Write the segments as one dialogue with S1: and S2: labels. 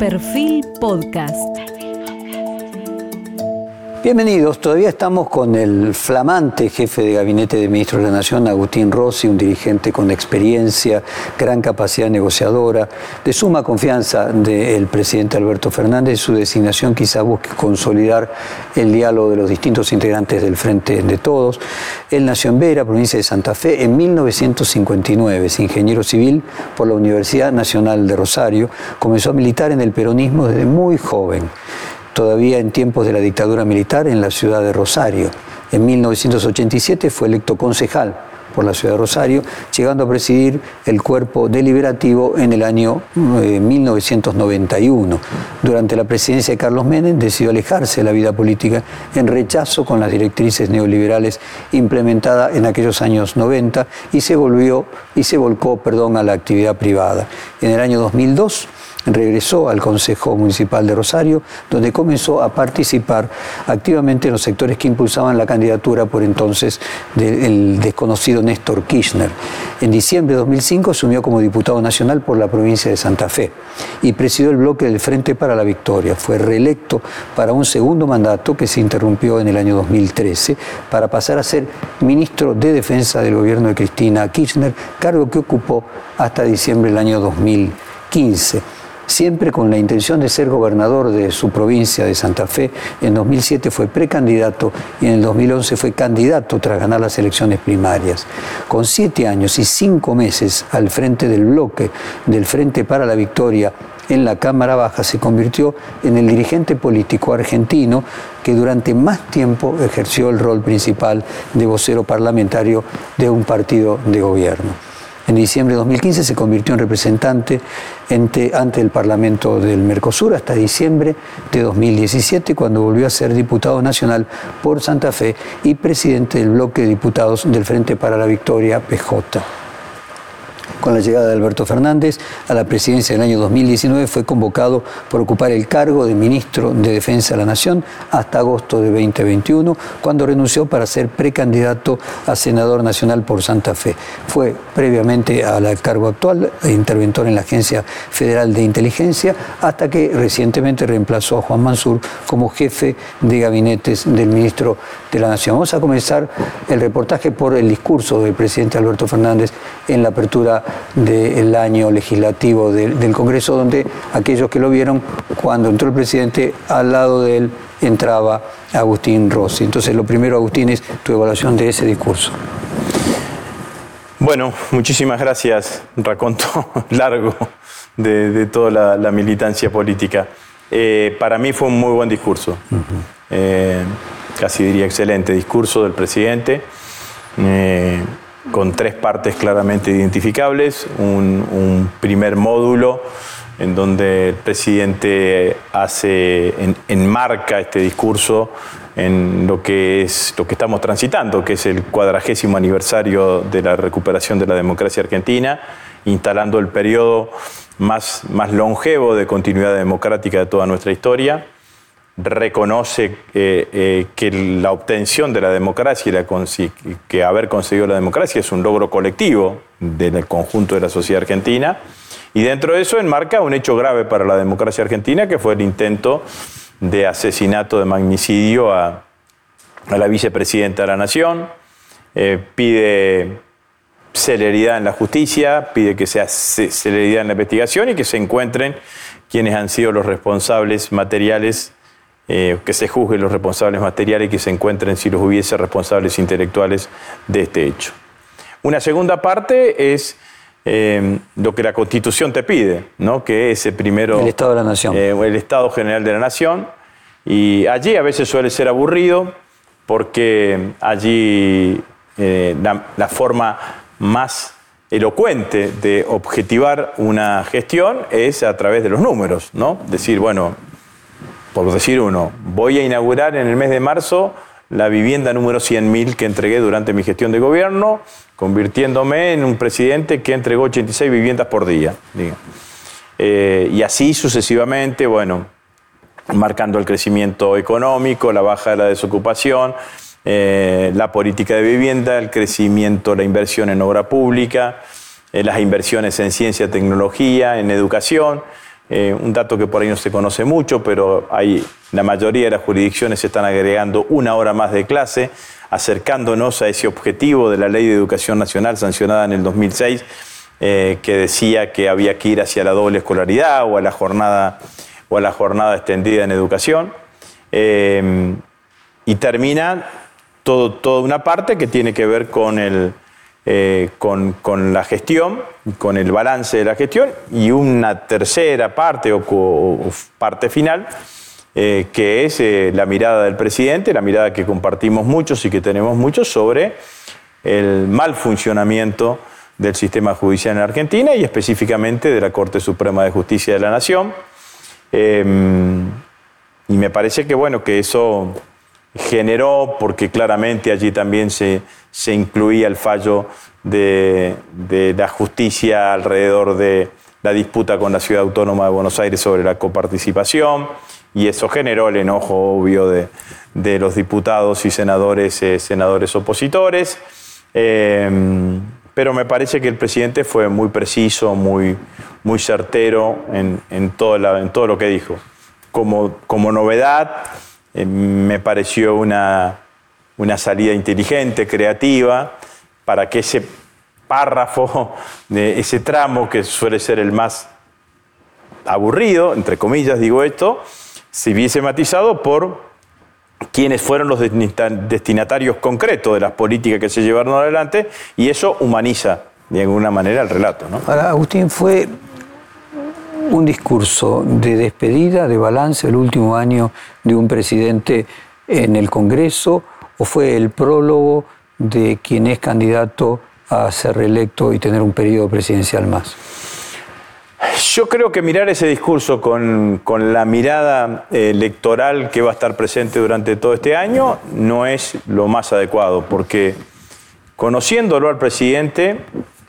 S1: Perfil Podcast.
S2: Bienvenidos, todavía estamos con el flamante jefe de gabinete de ministros de la Nación, Agustín Rossi, un dirigente con experiencia, gran capacidad negociadora, de suma confianza del presidente Alberto Fernández. Su designación quizá busque consolidar el diálogo de los distintos integrantes del Frente de Todos. Él nació en Vera, provincia de Santa Fe, en 1959. Es ingeniero civil por la Universidad Nacional de Rosario. Comenzó a militar en el peronismo desde muy joven todavía en tiempos de la dictadura militar en la ciudad de Rosario. En 1987 fue electo concejal por la ciudad de Rosario, llegando a presidir el cuerpo deliberativo en el año 1991. Eh, Durante la presidencia de Carlos Menem decidió alejarse de la vida política en rechazo con las directrices neoliberales implementadas en aquellos años 90 y se volvió y se volcó, perdón, a la actividad privada. En el año 2002 regresó al Consejo Municipal de Rosario, donde comenzó a participar activamente en los sectores que impulsaban la candidatura por entonces del desconocido Néstor Kirchner. En diciembre de 2005 asumió como diputado nacional por la provincia de Santa Fe y presidió el bloque del Frente para la Victoria. Fue reelecto para un segundo mandato que se interrumpió en el año 2013 para pasar a ser ministro de Defensa del gobierno de Cristina Kirchner, cargo que ocupó hasta diciembre del año 2015 siempre con la intención de ser gobernador de su provincia de Santa Fe. En 2007 fue precandidato y en el 2011 fue candidato tras ganar las elecciones primarias. Con siete años y cinco meses al frente del bloque del Frente para la Victoria en la Cámara Baja se convirtió en el dirigente político argentino que durante más tiempo ejerció el rol principal de vocero parlamentario de un partido de gobierno. En diciembre de 2015 se convirtió en representante ante, el Parlamento del Mercosur hasta diciembre de 2017, cuando volvió a ser diputado nacional por Santa Fe y presidente del bloque de diputados del Frente para la Victoria, PJ. Con la llegada de Alberto Fernández a la presidencia del año 2019 fue convocado por ocupar el cargo de ministro de Defensa de la Nación hasta agosto de 2021, cuando renunció para ser precandidato a senador nacional por Santa Fe. Fue previamente al cargo actual interventor en la Agencia Federal de Inteligencia hasta que recientemente reemplazó a Juan Mansur como jefe de gabinetes del ministro de la Nación. Vamos a comenzar el reportaje por el discurso del presidente Alberto Fernández en la apertura del año legislativo del, Congreso, donde aquellos que lo vieron, cuando entró el presidente, al lado de él entraba Agustín Rossi. Entonces, lo primero, Agustín, es tu evaluación de ese discurso.
S3: Bueno, muchísimas gracias, raconto largo de, toda la, militancia política. Eh, para mí fue un muy buen discurso, eh, casi diría excelente discurso del presidente. Eh, con tres partes claramente identificables. Un, primer módulo en donde el presidente hace, enmarca este discurso en lo que es lo que estamos transitando, que es el cuadragésimo aniversario de la recuperación de la democracia argentina, instalando el periodo más, más longevo de continuidad democrática de toda nuestra historia reconoce eh, eh, que la obtención de la democracia y que haber conseguido la democracia es un logro colectivo del conjunto de la sociedad argentina. Y dentro de eso enmarca un hecho grave para la democracia argentina, que fue el intento de asesinato, de magnicidio a, la vicepresidenta de la Nación. Eh, pide celeridad en la justicia, pide que sea celeridad en la investigación y que se encuentren quienes han sido los responsables materiales eh, que se juzguen los responsables materiales y que se encuentren, si los hubiese, responsables intelectuales de este hecho. Una segunda parte es eh, lo que la Constitución te pide, ¿no? que es el primero...
S2: El Estado de la Nación.
S3: Eh, el Estado General de la Nación. Y allí a veces suele ser aburrido porque allí la, la forma más elocuente de objetivar una gestión es a través de los números, ¿no? Decir, bueno, por decir uno, voy a inaugurar en el mes de marzo la vivienda número 100.000 que entregué durante mi gestión de gobierno, convirtiéndome en un presidente que entregó 86 viviendas por día. Eh, y así sucesivamente, bueno, marcando el crecimiento económico, la baja de la desocupación, eh, la política de vivienda, el crecimiento, la inversión en obra pública, eh, las inversiones en ciencia, tecnología, en educación eh, un dato que por ahí no se conoce mucho, pero hay, la mayoría de las jurisdicciones están agregando una hora más de clase, acercándonos a ese objetivo de la Ley de Educación Nacional sancionada en el 2006, eh, que decía que había que ir hacia la doble escolaridad o a la jornada, o a la jornada extendida en educación. Eh, y termina todo, toda una parte que tiene que ver con el, eh, con, la gestión, con el balance de la gestión, y una tercera parte o, parte final, eh, que es eh, la mirada del presidente, la mirada que compartimos muchos y que tenemos muchos sobre el mal funcionamiento del sistema judicial en Argentina y específicamente de la Corte Suprema de Justicia de la Nación. Em, y me parece que bueno, que eso generó, porque claramente allí también se, se incluía el fallo de, la justicia alrededor de la disputa con la Ciudad Autónoma de Buenos Aires sobre la coparticipación, y eso generó el enojo obvio de, los diputados y senadores, eh, senadores opositores. Em, pero me parece que el presidente fue muy preciso, muy, muy certero en, en, todo, en todo lo que dijo. Como, como novedad, eh, me pareció una, una salida inteligente, creativa, para que ese párrafo, ese tramo que suele ser el más aburrido, entre comillas digo esto, se viese matizado por quienes fueron los destinatarios concretos de las políticas que se llevaron adelante y eso humaniza de alguna manera el relato. ¿no?
S2: Agustín, fue un discurso de despedida, de balance el último año de un presidente en el Congreso o fue el prólogo de quien es candidato a ser reelecto y tener un periodo presidencial más?
S3: Yo creo que mirar ese discurso con, la mirada electoral que va a estar presente durante todo este año no es lo más adecuado, porque conociéndolo al presidente,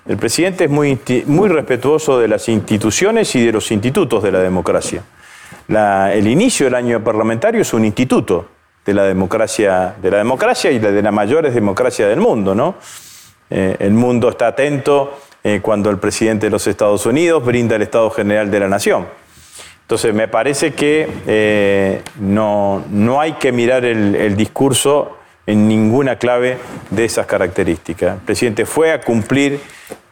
S3: el presidente es muy, muy respetuoso de las instituciones y de los institutos de la democracia. el inicio del año parlamentario es un instituto de la democracia, de la democracia y de las mayores democracias del mundo, ¿no? Eh, el mundo está atento eh, cuando el presidente de los Estados Unidos brinda el Estado General de la Nación. Entonces, me parece que eh, no, no, hay que mirar el, discurso en ninguna clave de esas características. El presidente fue a cumplir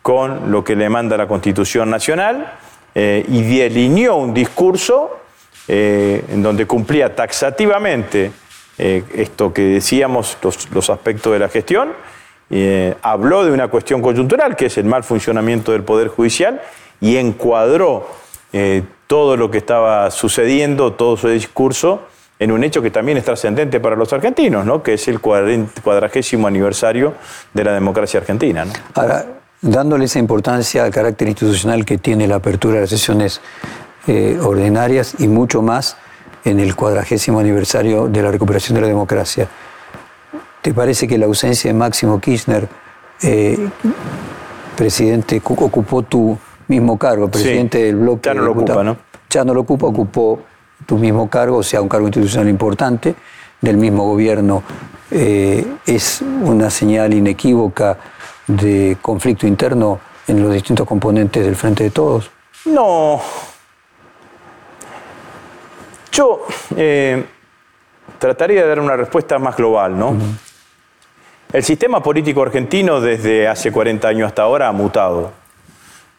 S3: con lo que le manda la Constitución Nacional y delineó un discurso en donde cumplía taxativamente eh, esto que decíamos, los, aspectos de la gestión, eh, habló de una cuestión coyuntural, que es el mal funcionamiento del Poder Judicial, y encuadró eh, todo lo que estaba sucediendo, todo su discurso, en un hecho que también es trascendente para los argentinos, ¿no? que es el cuadragésimo aniversario de la democracia argentina.
S2: Ahora, dándole esa importancia al carácter institucional que tiene la apertura de las sesiones ordinarias y mucho más, en el cuadragésimo aniversario de la recuperación de la democracia. ¿Te parece que la ausencia de Máximo Kirchner, eh, presidente, ocupó tu mismo cargo, presidente del bloque?
S3: Ya no lo ocupa, ¿no?
S2: Ya no lo ocupa, ocupó tu mismo cargo, sea, un cargo institucional importante del mismo gobierno. Eh, es una señal inequívoca de conflicto interno en los distintos componentes del Frente de Todos.
S3: No, yo eh, trataría de dar una respuesta más global, ¿no? El sistema político argentino desde hace 40 años hasta ahora ha mutado.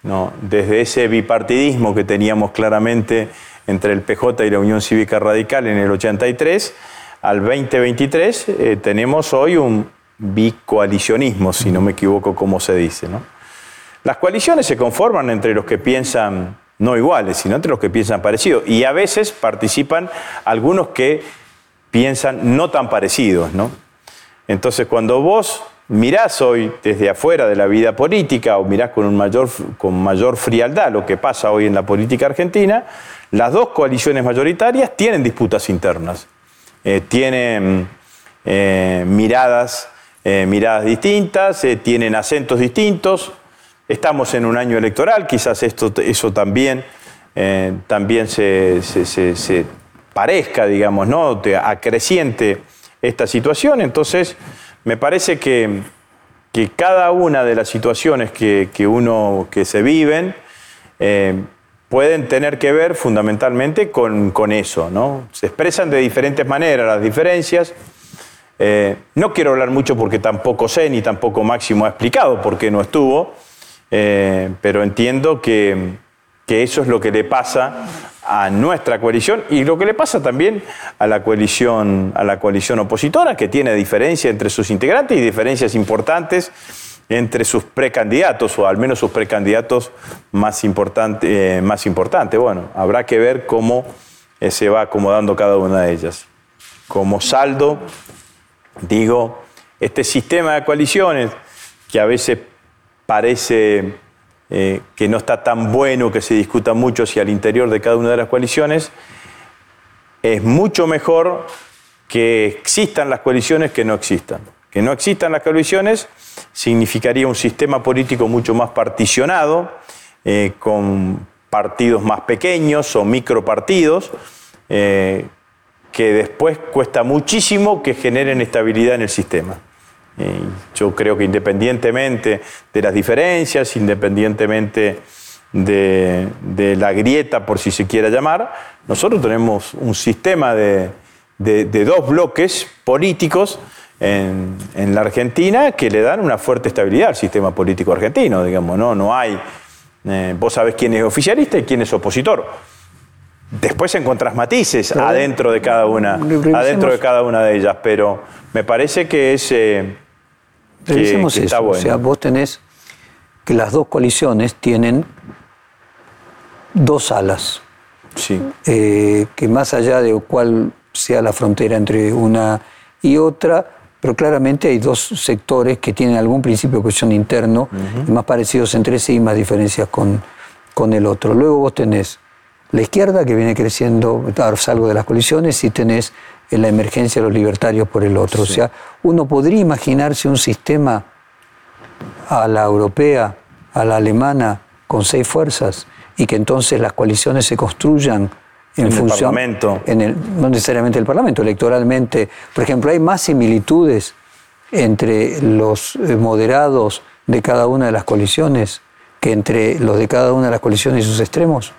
S3: ¿no? Desde ese bipartidismo que teníamos claramente entre el PJ y la Unión Cívica Radical en el 83 al 2023 eh, tenemos hoy un bicoalicionismo, si no me equivoco como se dice. ¿no? Las coaliciones se conforman entre los que piensan no iguales, sino entre los que piensan parecido. Y a veces participan algunos que piensan no tan parecidos, ¿no? Entonces, cuando vos mirás hoy desde afuera de la vida política o mirás con, un mayor, con mayor frialdad lo que pasa hoy en la política argentina, las dos coaliciones mayoritarias tienen disputas internas, eh, tienen eh, miradas, eh, miradas distintas, tienen acentos distintos, Estamos en un año electoral, quizás esto, eso también, también se, parezca, digamos, ¿no? acreciente esta situación. Entonces, me parece que, cada una de las situaciones que, uno, que se viven, eh, pueden tener que ver fundamentalmente con, eso. ¿no? Se expresan de diferentes maneras las diferencias. Eh, no quiero hablar mucho porque tampoco sé, ni tampoco Máximo ha explicado por qué no estuvo, eh, pero entiendo que, que eso es lo que le pasa a nuestra coalición y lo que le pasa también a la coalición, a la coalición opositora, que tiene diferencias entre sus integrantes y diferencias importantes entre sus precandidatos, o al menos sus precandidatos más, importantes. Eh, más importante. Bueno, habrá que ver cómo eh, se va acomodando cada una de ellas. Como saldo, digo, este sistema de coaliciones que a veces parece eh, que no está tan bueno que se discuta mucho si al interior de cada una de las coaliciones, es mucho mejor que existan las coaliciones que no existan. Que no existan las coaliciones significaría un sistema político mucho más particionado, eh, con partidos más pequeños o micropartidos, eh, que después cuesta muchísimo que generen estabilidad en el sistema. Eh, yo creo que independientemente de las diferencias, independientemente de, la grieta, por si se quiera llamar, nosotros tenemos un sistema de dos bloques políticos en, la Argentina que le dan una fuerte estabilidad al sistema político argentino, digamos, no, no hay, eh, vos sabés quién es oficialista y quién es opositor. Después encontrás matices adentro de cada una, adentro de cada una de ellas, pero me parece que es eh,
S2: que, está bueno. O sea, vos tenés que las dos coaliciones tienen dos alas.
S3: Sí.
S2: Eh, que más allá de cuál sea la frontera entre una y otra, pero claramente hay dos sectores que tienen algún principio de cohesión interno, más parecidos entre sí y más diferencias con, con el otro. Luego vos tenés la izquierda que viene creciendo, salvo de las colisiones, y tenés la emergencia de los libertarios por el otro. O sea, uno podría imaginarse un sistema a la europea, a la alemana, con seis fuerzas, y que entonces las coaliciones se construyan en, función,
S3: el Parlamento.
S2: En el, no necesariamente el Parlamento, electoralmente. Por ejemplo, hay más similitudes entre los eh, moderados de cada una de las coaliciones que entre los de cada una de las coaliciones y sus extremos.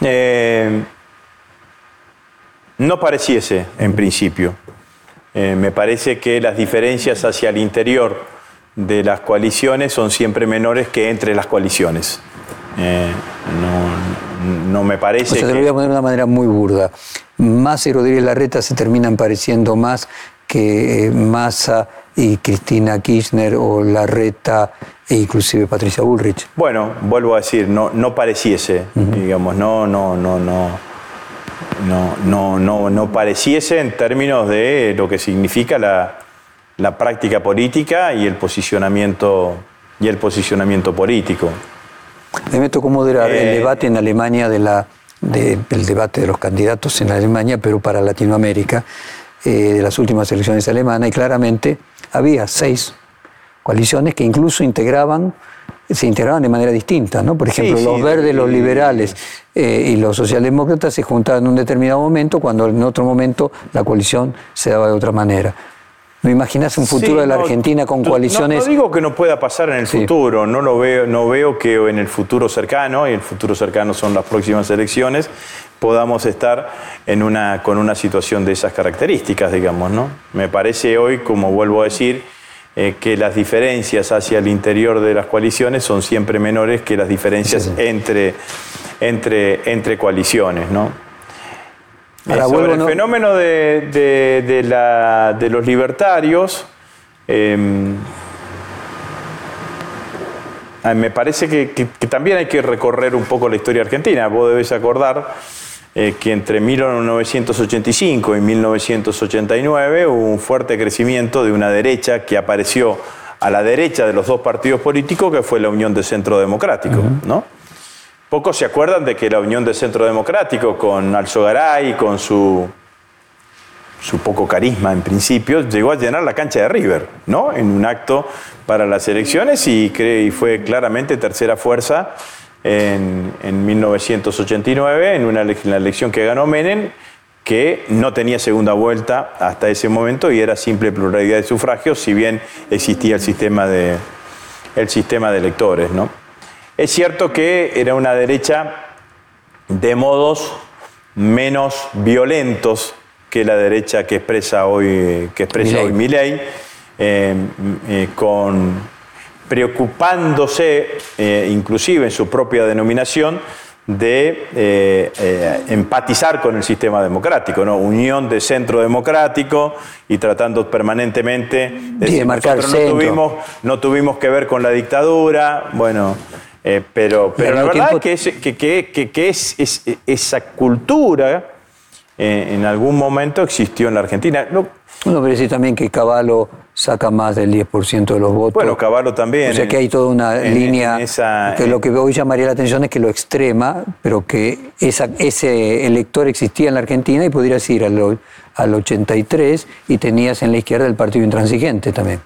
S3: Eh, no pareciese, en principio. Eh, me parece que las diferencias hacia el interior de las coaliciones son siempre menores que entre las coaliciones. Eh, no, me parece.
S2: O sea, te lo voy a poner de una manera muy burda. Massa y Rodríguez Larreta se terminan pareciendo más que Massa y Cristina Kirchner o Larreta e inclusive Patricia Bullrich.
S3: Bueno, vuelvo a decir, no, no pareciese, digamos, no, no, no, no. No, no, no, no pareciese en términos de lo que significa la, la práctica política y el posicionamiento y el posicionamiento político.
S2: Me tocó moderar el eh, debate en Alemania de la, del debate de los candidatos en Alemania, pero para Latinoamérica, eh, de las últimas elecciones alemanas, y claramente había seis coaliciones que incluso integraban se integraban de manera distinta, ¿no? Por ejemplo, los verdes, los liberales eh, y los socialdemócratas se juntaban en un determinado momento, cuando en otro momento la coalición se daba de otra manera. ¿No imaginas un futuro de la Argentina con coaliciones?
S3: No, digo que no pueda pasar en el futuro, no lo veo, no veo que en el futuro cercano, y el futuro cercano son las próximas elecciones, podamos estar en una, con una situación de esas características, digamos, ¿no? Me parece hoy, como vuelvo a decir, eh, que las diferencias hacia el interior de las coaliciones son siempre menores que las diferencias Entre, entre, entre coaliciones, ¿no? sobre el fenómeno de, los libertarios, em, me parece que, también hay que recorrer un poco la historia argentina. Vos debes acordar eh, que entre 1985 y 1989 hubo un fuerte crecimiento de una derecha que apareció a la derecha de los dos partidos políticos, que fue la Unión de Centro Democrático, ¿no? Pocos se acuerdan de que la Unión de Centro Democrático, con Alzogaray, con su, su poco carisma en principio, llegó a llenar la cancha de River, ¿no? En un acto para las elecciones y, y fue claramente tercera fuerza en, 1989, en una elección que ganó Menem, que no tenía segunda vuelta hasta ese momento y era simple pluralidad de sufragios, si bien existía el sistema de, el sistema de electores, ¿no? Es cierto que era una derecha de modos menos violentos que la derecha que expresa hoy, que expresa hoy Milei, eh, eh, con, preocupándose, eh, inclusive en su propia denominación, de empatizar con el sistema democrático, ¿no? unión de centro democrático y tratando permanentemente
S2: de decir, nosotros
S3: no tuvimos, no tuvimos que ver con la dictadura, bueno, pero, pero la verdad es que, que, que es, es, esa cultura eh, en algún momento existió en la Argentina.
S2: No, Uno puede decir también que Caballo saca más del 10% de los votos.
S3: Bueno, Caballo también.
S2: O sea que hay toda una línea que lo que hoy llamaría la atención es que lo extrema, pero que esa, ese elector existía en la Argentina y podrías ir al, al 83 y tenías en la izquierda el partido intransigente también.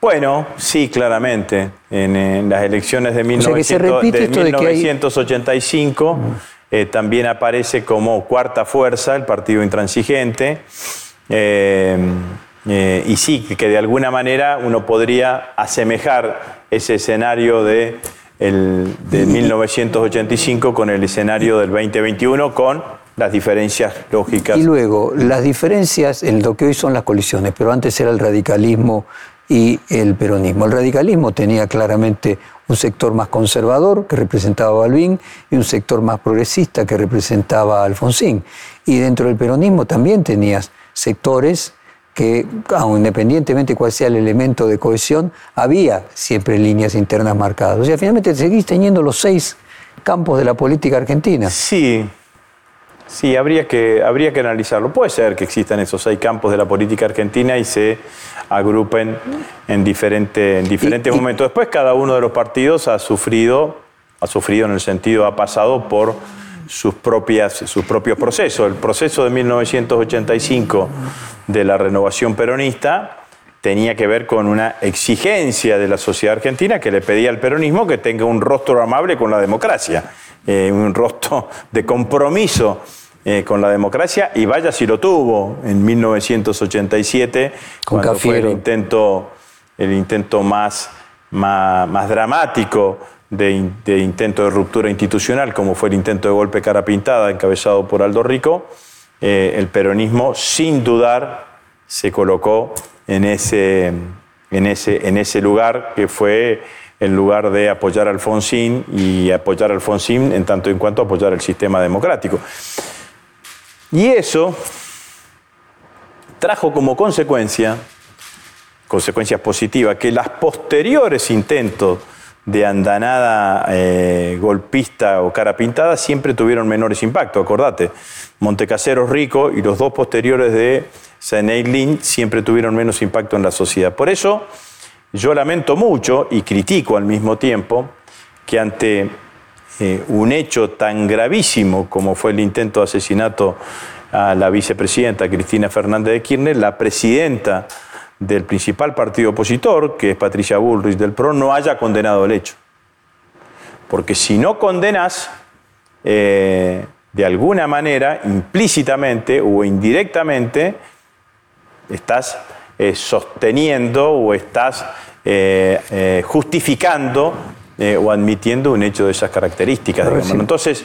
S3: Bueno, sí, claramente. En, las elecciones de, 1985 eh, también aparece como cuarta fuerza el partido intransigente. Eh, eh, y sí, que de alguna manera uno podría asemejar ese escenario de, el, de 1985 con el escenario del 2021, con las diferencias lógicas.
S2: Y luego, las diferencias en lo que hoy son las colisiones, pero antes era el radicalismo y el peronismo. El radicalismo tenía claramente un sector más conservador que representaba a Balbín y un sector más progresista que representaba a Alfonsín. Y dentro del peronismo también tenías sectores que, aun independientemente cuál sea el elemento de cohesión, había siempre líneas internas marcadas. O sea, finalmente seguís teniendo los seis campos de la política argentina.
S3: Sí, Sí, habría que, habría que analizarlo. Puede ser que existan esos seis campos de la política argentina y se agrupen en, diferente, en diferentes momentos. Después cada uno de los partidos ha sufrido, ha sufrido en el sentido, ha pasado por sus, propias, sus propios procesos. El proceso de 1985 de la renovación peronista tenía que ver con una exigencia de la sociedad argentina que le pedía al peronismo que tenga un rostro amable con la democracia, eh, un rostro de compromiso eh, con la democracia y vaya si lo tuvo en 1987, cuando fue el intento, el intento más, más, dramático de, intento de ruptura institucional, como fue el intento de golpe cara pintada encabezado por Aldo Rico, eh, el peronismo sin dudar se colocó en ese, en, ese, en ese lugar que fue el lugar de apoyar a Alfonsín y apoyar a Alfonsín en tanto en cuanto apoyar el sistema democrático. Y eso trajo como consecuencia, consecuencias positivas, que las posteriores intentos de andanada eh, golpista o cara pintada siempre tuvieron menores impactos. Acordate, Montecaseros Rico y los dos posteriores de Lin siempre tuvieron menos impacto en la sociedad. Por eso yo lamento mucho y critico al mismo tiempo que ante eh, un hecho tan gravísimo como fue el intento de asesinato a la vicepresidenta Cristina Fernández de Kirchner, la presidenta del principal partido opositor, que es Patricia Bullrich del PRO, no haya condenado el hecho. Porque si no condenas, eh, de alguna manera, implícitamente o indirectamente, estás eh, sosteniendo o estás justificando eh, o admitiendo un hecho de esas características. Entonces,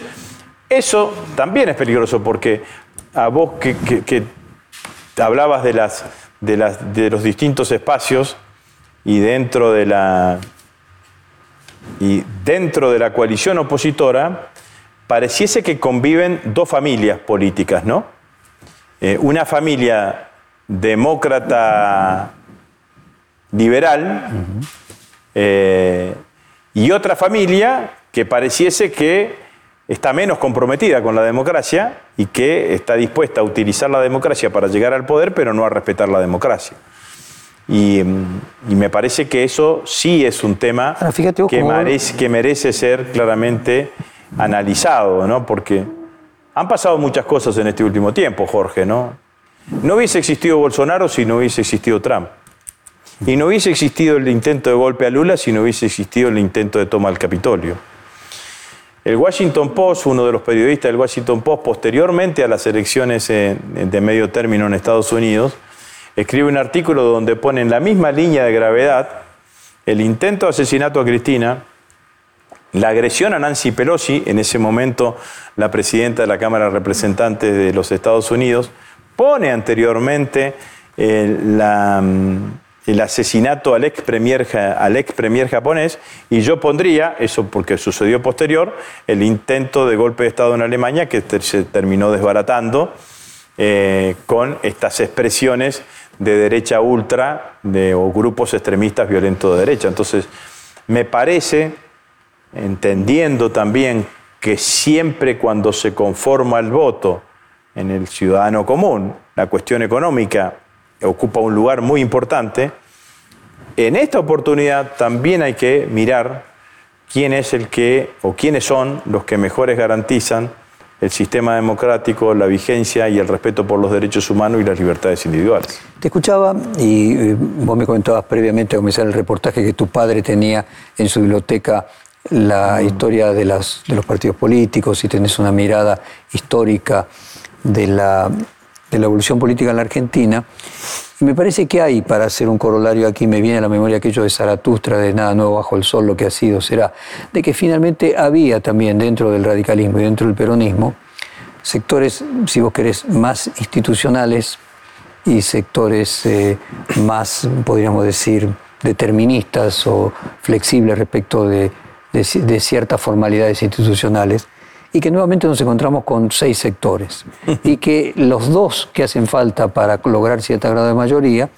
S3: eso también es peligroso porque a vos que, hablabas de, las, de, las, de los distintos espacios y dentro de la, y dentro de la coalición opositora, pareciese que conviven dos familias políticas, ¿no? Eh, una familia demócrata liberal, y otra familia que pareciese que está menos comprometida con la democracia y que está dispuesta a utilizar la democracia para llegar al poder, pero no a respetar la democracia. Y, mm, me parece que eso sí es un tema que, merece, que, merece, ser claramente analizado, ¿no? Porque han pasado muchas cosas en este último tiempo, Jorge, ¿no? No hubiese existido Bolsonaro si no hubiese existido Trump. Y no hubiese existido el intento de golpe a Lula si no hubiese existido el intento de toma del Capitolio. El Washington Post, uno de los periodistas del Washington Post, posteriormente a las elecciones de medio término en Estados Unidos, escribe un artículo donde pone en la misma línea de gravedad el intento de asesinato a Cristina la agresión a Nancy Pelosi, en ese momento la presidenta de la Cámara de Representantes de los Estados Unidos, pone anteriormente eh, mm, el asesinato al ex, premier, al ex japonés y yo pondría, eso porque sucedió posterior, el intento de golpe de Estado en Alemania que se terminó desbaratando eh, con estas expresiones de derecha ultra o grupos extremistas violentos de derecha. Entonces, me parece, entendiendo también que siempre cuando se conforma el voto en el ciudadano común, la cuestión económica ocupa un lugar muy importante, en esta oportunidad también hay que mirar quién es el que o quiénes son los que mejores garantizan el sistema democrático, la vigencia y el respeto por los derechos humanos y las libertades individuales.
S2: Te escuchaba y eh, vos me comentabas previamente a comenzar el reportaje que tu padre tenía en su biblioteca la mm. historia de, las, de los partidos políticos y tenés una mirada histórica de la, de la evolución política en la Argentina. Y me parece que hay, para hacer un corolario aquí, me viene a la memoria aquello de Zaratustra, de nada nuevo bajo el sol, lo que ha sido será, de que finalmente había también dentro del radicalismo y dentro del peronismo sectores, si vos querés, más institucionales y sectores eh, más, podríamos decir, deterministas o flexibles respecto de, de ciertas formalidades institucionales y que nuevamente nos encontramos con seis sectores y que los dos que hacen falta para lograr cierta grado de mayoría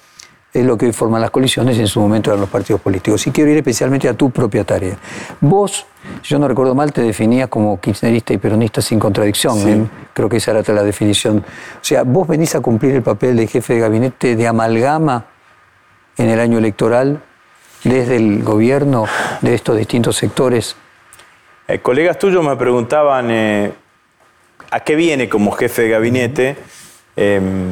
S2: es lo que hoy forman las coaliciones y en su momento eran los partidos políticos. Y quiero ir especialmente a tu propia tarea. Vos, si yo no recuerdo mal, te definías como kirchnerista y peronista sin contradicción. ¿eh? Creo que esa era la definición. O sea, vos venís a cumplir el papel de jefe de gabinete de amalgama en el año electoral desde el gobierno de estos distintos sectores
S3: eh, colegas tuyos me preguntaban eh, a qué viene como jefe de gabinete, em,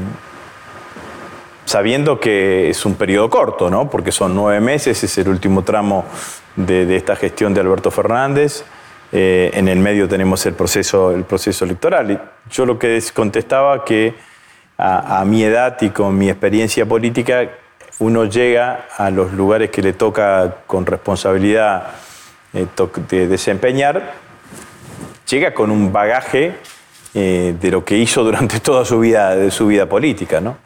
S3: sabiendo que es un periodo corto, ¿no? porque son nueve meses, es el último tramo de, esta gestión de Alberto Fernández. Eh, en el medio tenemos el proceso, el proceso electoral. Yo lo que contestaba que a, mi edad y con mi experiencia política, uno llega a los lugares que le toca con responsabilidad de desempeñar, llega con un bagaje eh, de lo que hizo durante toda su vida, su vida política. ¿no?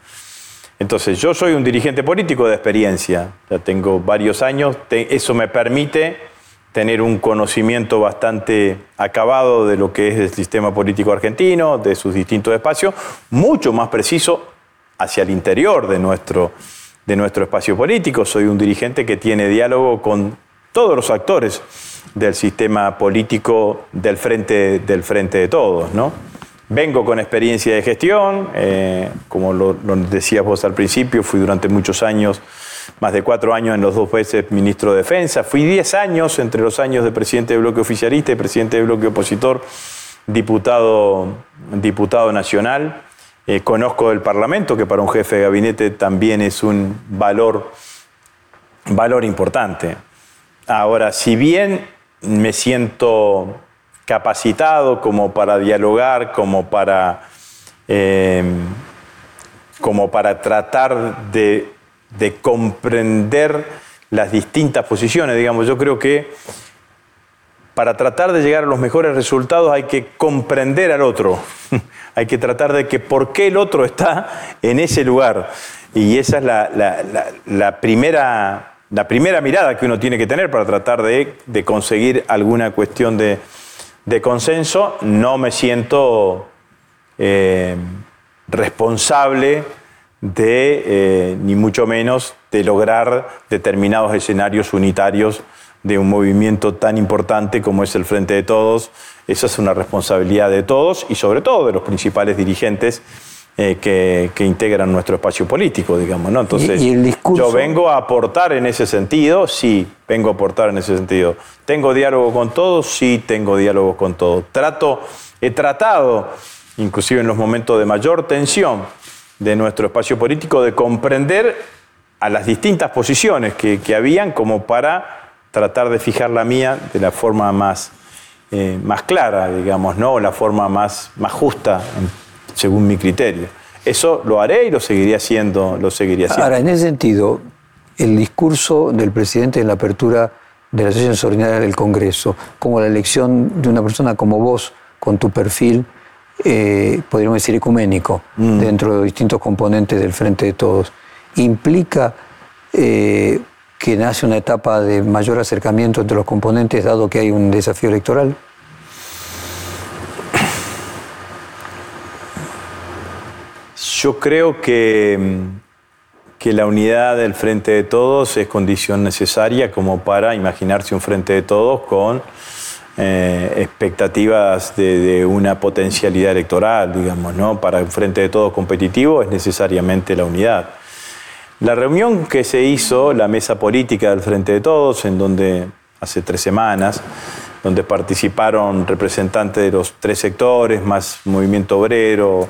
S3: Entonces, yo soy un dirigente político de experiencia, ya tengo varios años, eso me permite tener un conocimiento bastante acabado de lo que es el sistema político argentino, de sus distintos espacios, mucho más preciso hacia el interior de nuestro, de nuestro espacio político. Soy un dirigente que tiene diálogo con todos los actores del sistema político del frente, del frente de todos. ¿no? Vengo con experiencia de gestión, eh, como lo, decías vos al principio, fui durante muchos años, más de cuatro años en los dos veces ministro de Defensa, fui diez años entre los años de presidente de bloque oficialista y presidente de bloque opositor, diputado, diputado nacional. Eh, conozco el Parlamento, que para un jefe de gabinete también es un valor, valor importante. Ahora, si bien me siento capacitado como para dialogar, como para, em, como para tratar de, comprender las distintas posiciones, digamos, yo creo que para tratar de llegar a los mejores resultados hay que comprender al otro, hay que tratar de que por qué el otro está en ese lugar. Y esa es la primera la primera mirada que uno tiene que tener para tratar de, conseguir alguna cuestión de, consenso. No me siento eh, responsable de, eh, ni mucho menos, de lograr determinados escenarios unitarios de un movimiento tan importante como es el Frente de Todos. Esa es una responsabilidad de todos y sobre todo de los principales dirigentes eh, que, integran nuestro espacio político, digamos, ¿no? Entonces, yo vengo a aportar en ese sentido, sí, vengo a aportar en ese sentido. ¿Tengo diálogo con todos? Sí, tengo diálogo con todos. Trato, he tratado, inclusive en los momentos de mayor tensión de nuestro espacio político, de comprender a las distintas posiciones que, habían como para tratar de fijar la mía de la forma más, eh, más clara, digamos, ¿no? La forma más, más justa según mi criterio. Eso lo haré y lo seguiré haciendo, lo seguiría haciendo.
S2: Ahora, en ese sentido, el discurso del presidente en la apertura de las sesiones ordinarias del Congreso, como la elección de una persona como vos, con tu perfil, eh, podríamos decir, ecuménico, mm. dentro de distintos componentes del Frente de Todos, implica eh, que nace una etapa de mayor acercamiento entre los componentes, dado que hay un desafío electoral?
S3: Yo creo que, que la unidad del Frente de Todos es condición necesaria como para imaginarse un Frente de Todos con eh, expectativas de, una potencialidad electoral, digamos, ¿no? Para un frente de todos competitivo es necesariamente la unidad. La reunión que se hizo, la mesa política del Frente de Todos, en donde hace tres semanas, donde participaron representantes de los tres sectores, más movimiento obrero,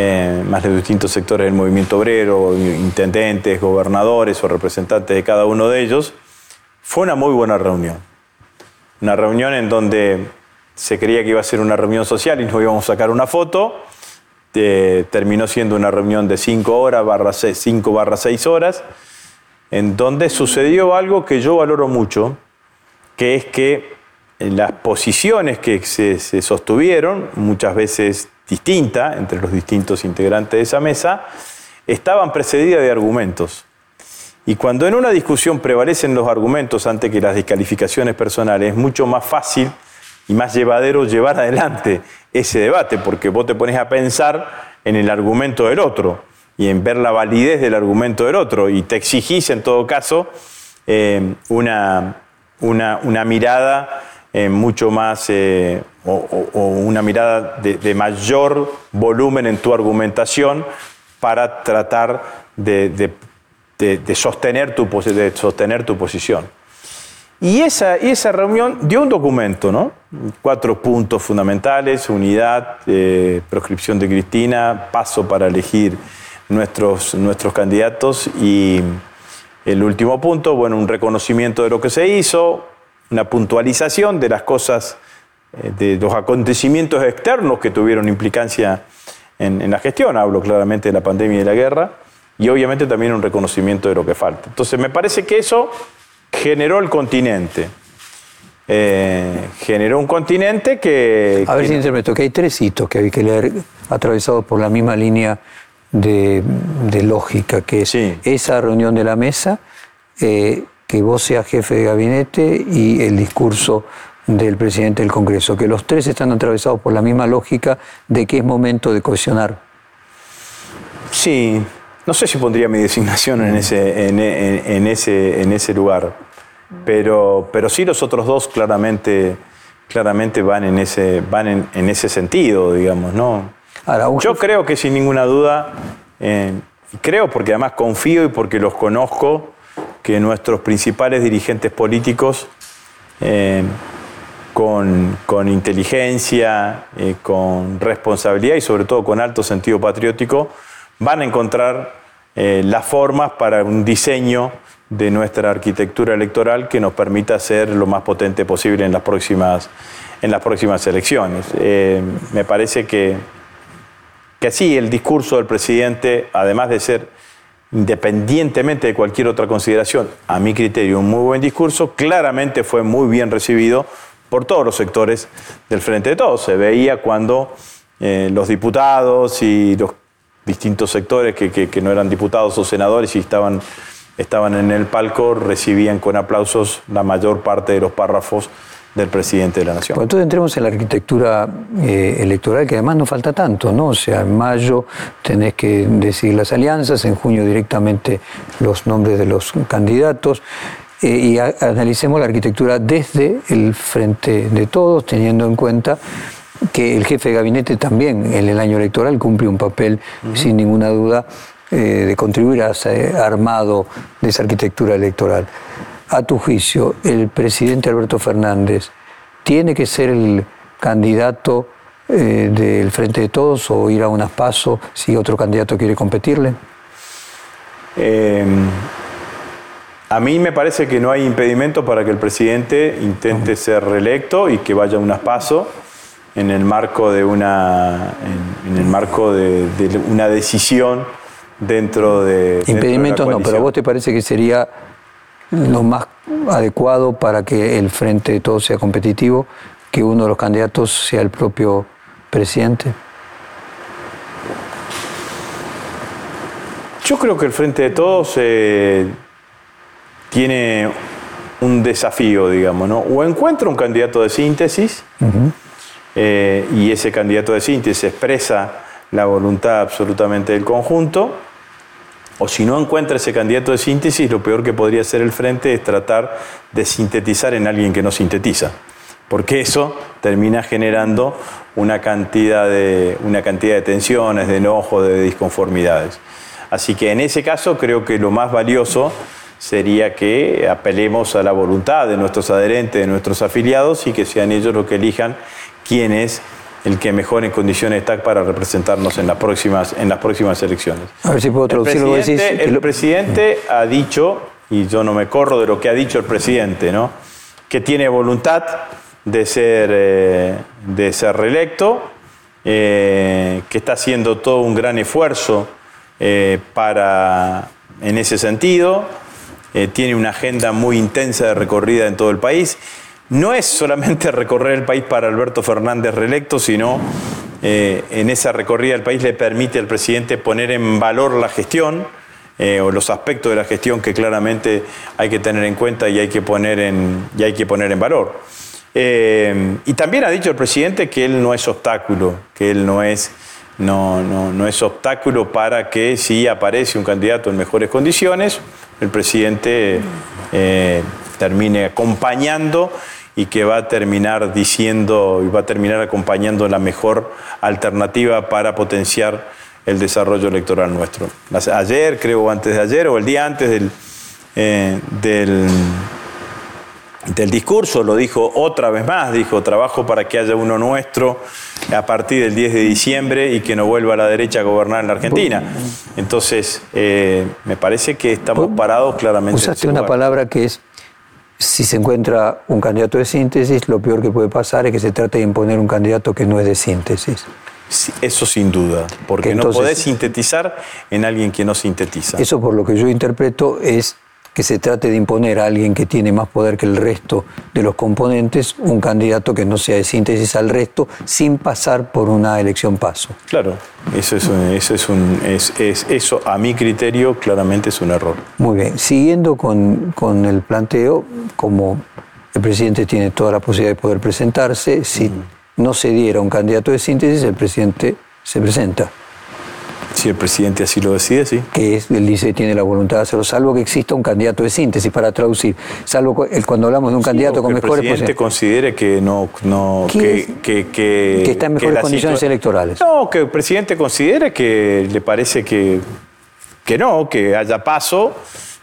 S3: eh, más de distintos sectores del movimiento obrero, intendentes, gobernadores o representantes de cada uno de ellos, fue una muy buena reunión una reunión en donde se creía que iba a ser una reunión social y nos íbamos a sacar una foto. terminó siendo una reunión de 5 horas, barra 5 barra 6 horas, en donde sucedió algo que yo valoro mucho, que es que las posiciones que se sostuvieron, muchas veces distintas entre los distintos integrantes de esa mesa, estaban precedidas de argumentos. Y cuando en una discusión prevalecen los argumentos ante que las descalificaciones personales, es mucho más fácil y más llevadero llevar adelante ese debate, porque vos te pones a pensar en el argumento del otro y en ver la validez del argumento del otro y te exigís en todo caso eh, una, una, mirada eh, mucho más eh, o, una mirada de, mayor volumen en tu argumentación para tratar de de, sostener, tu, de sostener tu posición. Y esa, esa reunión dio un documento, ¿no? Cuatro puntos fundamentales, unidad, eh, proscripción de Cristina, paso para elegir nuestros, nuestros candidatos y el último punto, bueno, un reconocimiento de lo que se hizo, una puntualización de las cosas, eh, de los acontecimientos externos que tuvieron implicancia en, en la gestión, hablo claramente de la pandemia y de la guerra, y obviamente también un reconocimiento de lo que falta. Entonces me parece que eso generó el continente. Eh, generó un continente que...
S2: A ver si interpreto, que hay tres hitos que hay que leer atravesados por la misma línea de, lógica, que es esa reunión de la mesa, eh, que vos seas jefe de gabinete y el discurso del presidente del Congreso, que los tres están atravesados por la misma lógica de que es momento de cohesionar.
S3: Sí, no sé si pondría mi designación en ese, en, ese, en ese lugar, pero, pero sí los otros dos claramente, claramente van, en ese, van en, ese sentido, digamos. ¿no? Yo creo que sin ninguna duda, eh, creo porque además confío y porque los conozco, que nuestros principales dirigentes políticos, eh, con, con, inteligencia, eh, con responsabilidad y sobre todo con alto sentido patriótico, van a encontrar eh, las formas para un diseño de nuestra arquitectura electoral que nos permita ser lo más potente posible en las próximas, en las próximas elecciones. Me parece que, que sí, el discurso del presidente, además de ser independientemente de cualquier otra consideración, a mi criterio un muy buen discurso, claramente fue muy bien recibido por todos los sectores del Frente de Todos. Se veía cuando eh, los diputados y los distintos sectores que, no eran diputados o senadores y estaban, estaban en el palco, recibían con aplausos la mayor parte de los párrafos del presidente de la Nación.
S2: entonces entremos en la arquitectura eh, electoral, que además no falta tanto, ¿no? O sea, en mayo tenés que decidir las alianzas, en junio directamente los nombres de los candidatos. Eh, y analicemos la arquitectura desde el frente de todos, teniendo en cuenta que el jefe de gabinete también en el año electoral cumple un papel, sin ninguna duda, eh, de contribuir a ese armado de esa arquitectura electoral. A tu juicio, ¿el presidente Alberto Fernández tiene que ser el candidato eh, del Frente de Todos o ir a unas pasos si otro candidato quiere competirle?
S3: Em, a mí me parece que no hay impedimento para que el presidente intente ser reelecto y que vaya a unas pasos en el marco de una, en, el marco de, una decisión dentro de...
S2: Impedimentos no, pero vos te parece que sería lo más adecuado para que el frente de todos sea competitivo, que uno de los candidatos sea el propio presidente?
S3: Yo creo que el Frente de Todos eh, tiene un desafío, digamos, ¿no? O encuentra un candidato de síntesis eh, y ese candidato de síntesis expresa la voluntad absolutamente del conjunto, o si no encuentra ese candidato de síntesis, lo peor que podría hacer el Frente es tratar de sintetizar en alguien que no sintetiza porque eso termina generando una cantidad de, una cantidad de tensiones, de enojo, de disconformidades. Así que en ese caso creo que lo más valioso sería que apelemos a la voluntad de nuestros adherentes, de nuestros afiliados y que sean ellos los que elijan quién es el que mejor en condiciones está para representarnos en las próximas, en las próximas elecciones.
S2: A ver si puedo traducirlo.
S3: El presidente, el presidente ha dicho, y yo no me corro de lo que ha dicho el presidente, ¿no? que tiene voluntad de ser, eh, de ser reelecto, eh, que está haciendo todo un gran esfuerzo eh, para, en ese sentido, tiene una agenda muy intensa de recorrida en todo el país. No es solamente recorrer el país para Alberto Fernández reelecto, sino en esa recorrida del país le permite al presidente poner en valor la gestión, o los aspectos de la gestión que claramente hay que tener en cuenta y hay que poner en, y hay que poner en valor. Eh, y también ha dicho el presidente que él no es obstáculo, que él no es, no, no, es obstáculo para que si aparece un candidato en mejores condiciones, el presidente eh, termine acompañando y que va a terminar diciendo y va a terminar acompañando la mejor alternativa para potenciar el desarrollo electoral nuestro. Ayer, creo, antes de ayer, o el día antes del, eh, del del discurso, lo dijo otra vez más, dijo, trabajo para que haya uno nuestro a partir del 10 de diciembre y que no vuelva a la derecha a gobernar en la Argentina. Entonces, eh, me parece que estamos parados claramente.
S2: Usaste una palabra que es, si se encuentra un candidato de síntesis, lo peor que puede pasar es que se trate de imponer un candidato que no es de síntesis.
S3: eso sin duda, porque no podés sintetizar en alguien que no sintetiza.
S2: Eso por lo que yo interpreto es que se trate de imponer a alguien que tiene más poder que el resto de los componentes, un candidato que no sea de síntesis al resto, sin pasar por una elección paso.
S3: Claro, eso, es eso, es un, es, eso a mi criterio claramente es un error.
S2: Muy bien, siguiendo con, con el planteo, como el presidente tiene toda la posibilidad de poder presentarse, si no se diera un candidato de síntesis, el presidente se presenta.
S3: Si el presidente así lo decide, sí.
S2: Que es, él dice tiene la voluntad de hacerlo, salvo que exista un candidato de síntesis para traducir. Salvo el, cuando hablamos de un candidato con mejores
S3: Que el presidente considere que no. no que,
S2: que, está en mejores condiciones electorales.
S3: No, que el presidente considere que le parece que, que no, que haya paso.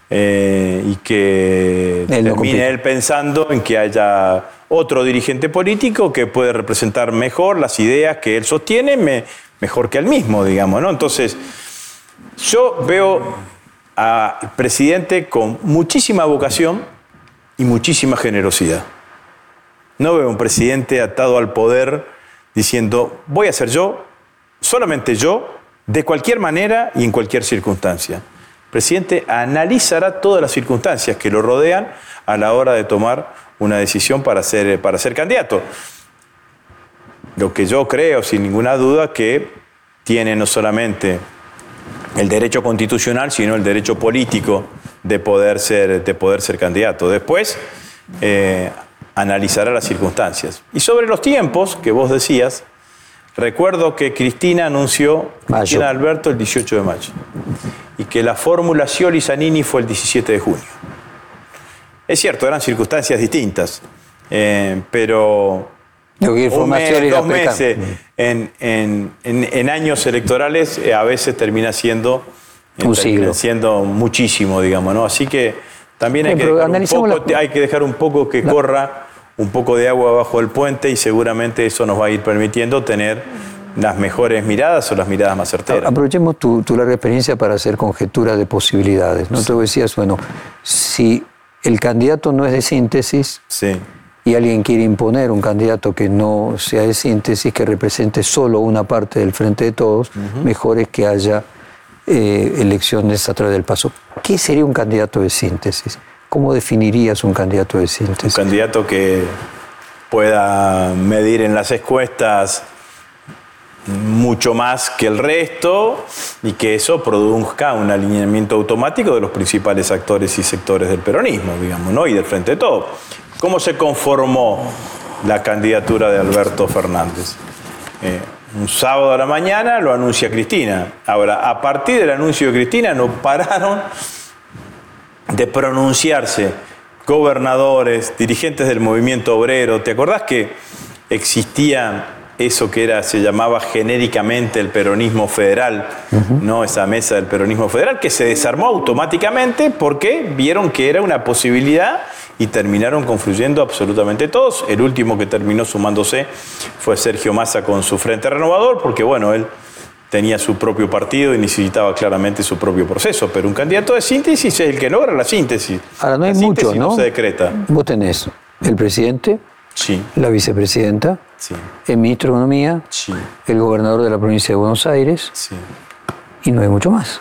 S3: Eh, y que termine él pensando en que haya otro dirigente político que puede representar mejor las ideas que él sostiene, me, mejor que al mismo, digamos, ¿no? Entonces, yo veo al presidente con muchísima vocación y muchísima generosidad. No veo un presidente atado al poder diciendo, voy a ser yo, solamente yo, de cualquier manera y en cualquier circunstancia. El presidente analizará todas las circunstancias que lo rodean a la hora de tomar una decisión para ser, para ser candidato lo que yo creo, sin ninguna duda, que tiene no solamente el derecho constitucional, sino el derecho político de poder ser, de poder ser candidato. Después eh, analizará las circunstancias. Y sobre los tiempos que vos decías, recuerdo que Cristina anunció Cristina Alberto el 18 de mayo y que la fórmula Scioli-Zanini fue el 17 de junio. Es cierto, eran circunstancias distintas, eh, pero un mes, dos meses en, años electorales eh, a veces termina siendo, siendo muchísimo, digamos, ¿no? Así que también hay, que dejar, un poco, hay que dejar un poco que corra un poco de agua bajo el puente y seguramente eso nos va a ir permitiendo tener las mejores miradas o las miradas más certeras.
S2: Aprovechemos tu, tu larga experiencia para hacer conjeturas de posibilidades. ¿no? Tú decías, bueno, si el candidato no es de síntesis,
S3: sí
S2: y alguien quiere imponer un candidato que no sea de síntesis, que represente solo una parte del frente de todos, mejor es que haya eh, elecciones a través del paso. ¿Qué sería un candidato de síntesis? ¿cómo definirías un candidato de síntesis?
S3: Un candidato que pueda medir en las encuestas mucho más que el resto y que eso produzca un alineamiento automático de los principales actores y sectores del peronismo, digamos, ¿no? Y del frente de todo. ¿Cómo se conformó la candidatura de Alberto Fernández? Eh, un sábado a la mañana lo anuncia Cristina. Ahora, a partir del anuncio de Cristina no pararon de pronunciarse gobernadores, dirigentes del movimiento obrero. ¿Te acordás que existía eso que era, se llamaba genéricamente el peronismo federal, ¿no? Esa mesa del peronismo federal, que se desarmó automáticamente porque vieron que era una posibilidad y terminaron confluyendo absolutamente todos. El último que terminó sumándose fue Sergio Massa con su Frente Renovador, porque bueno, él tenía su propio partido y necesitaba claramente su propio proceso, pero un candidato de síntesis es el que logra la síntesis.
S2: Ahora no hay mucho, ¿no?
S3: se decreta.
S2: Vos tenés el presidente,
S3: sí.
S2: la vicepresidenta,
S3: Sí.
S2: el ministro de Economía,
S3: Sí.
S2: el gobernador de la provincia de Buenos Aires,
S3: Sí.
S2: y no hay mucho más.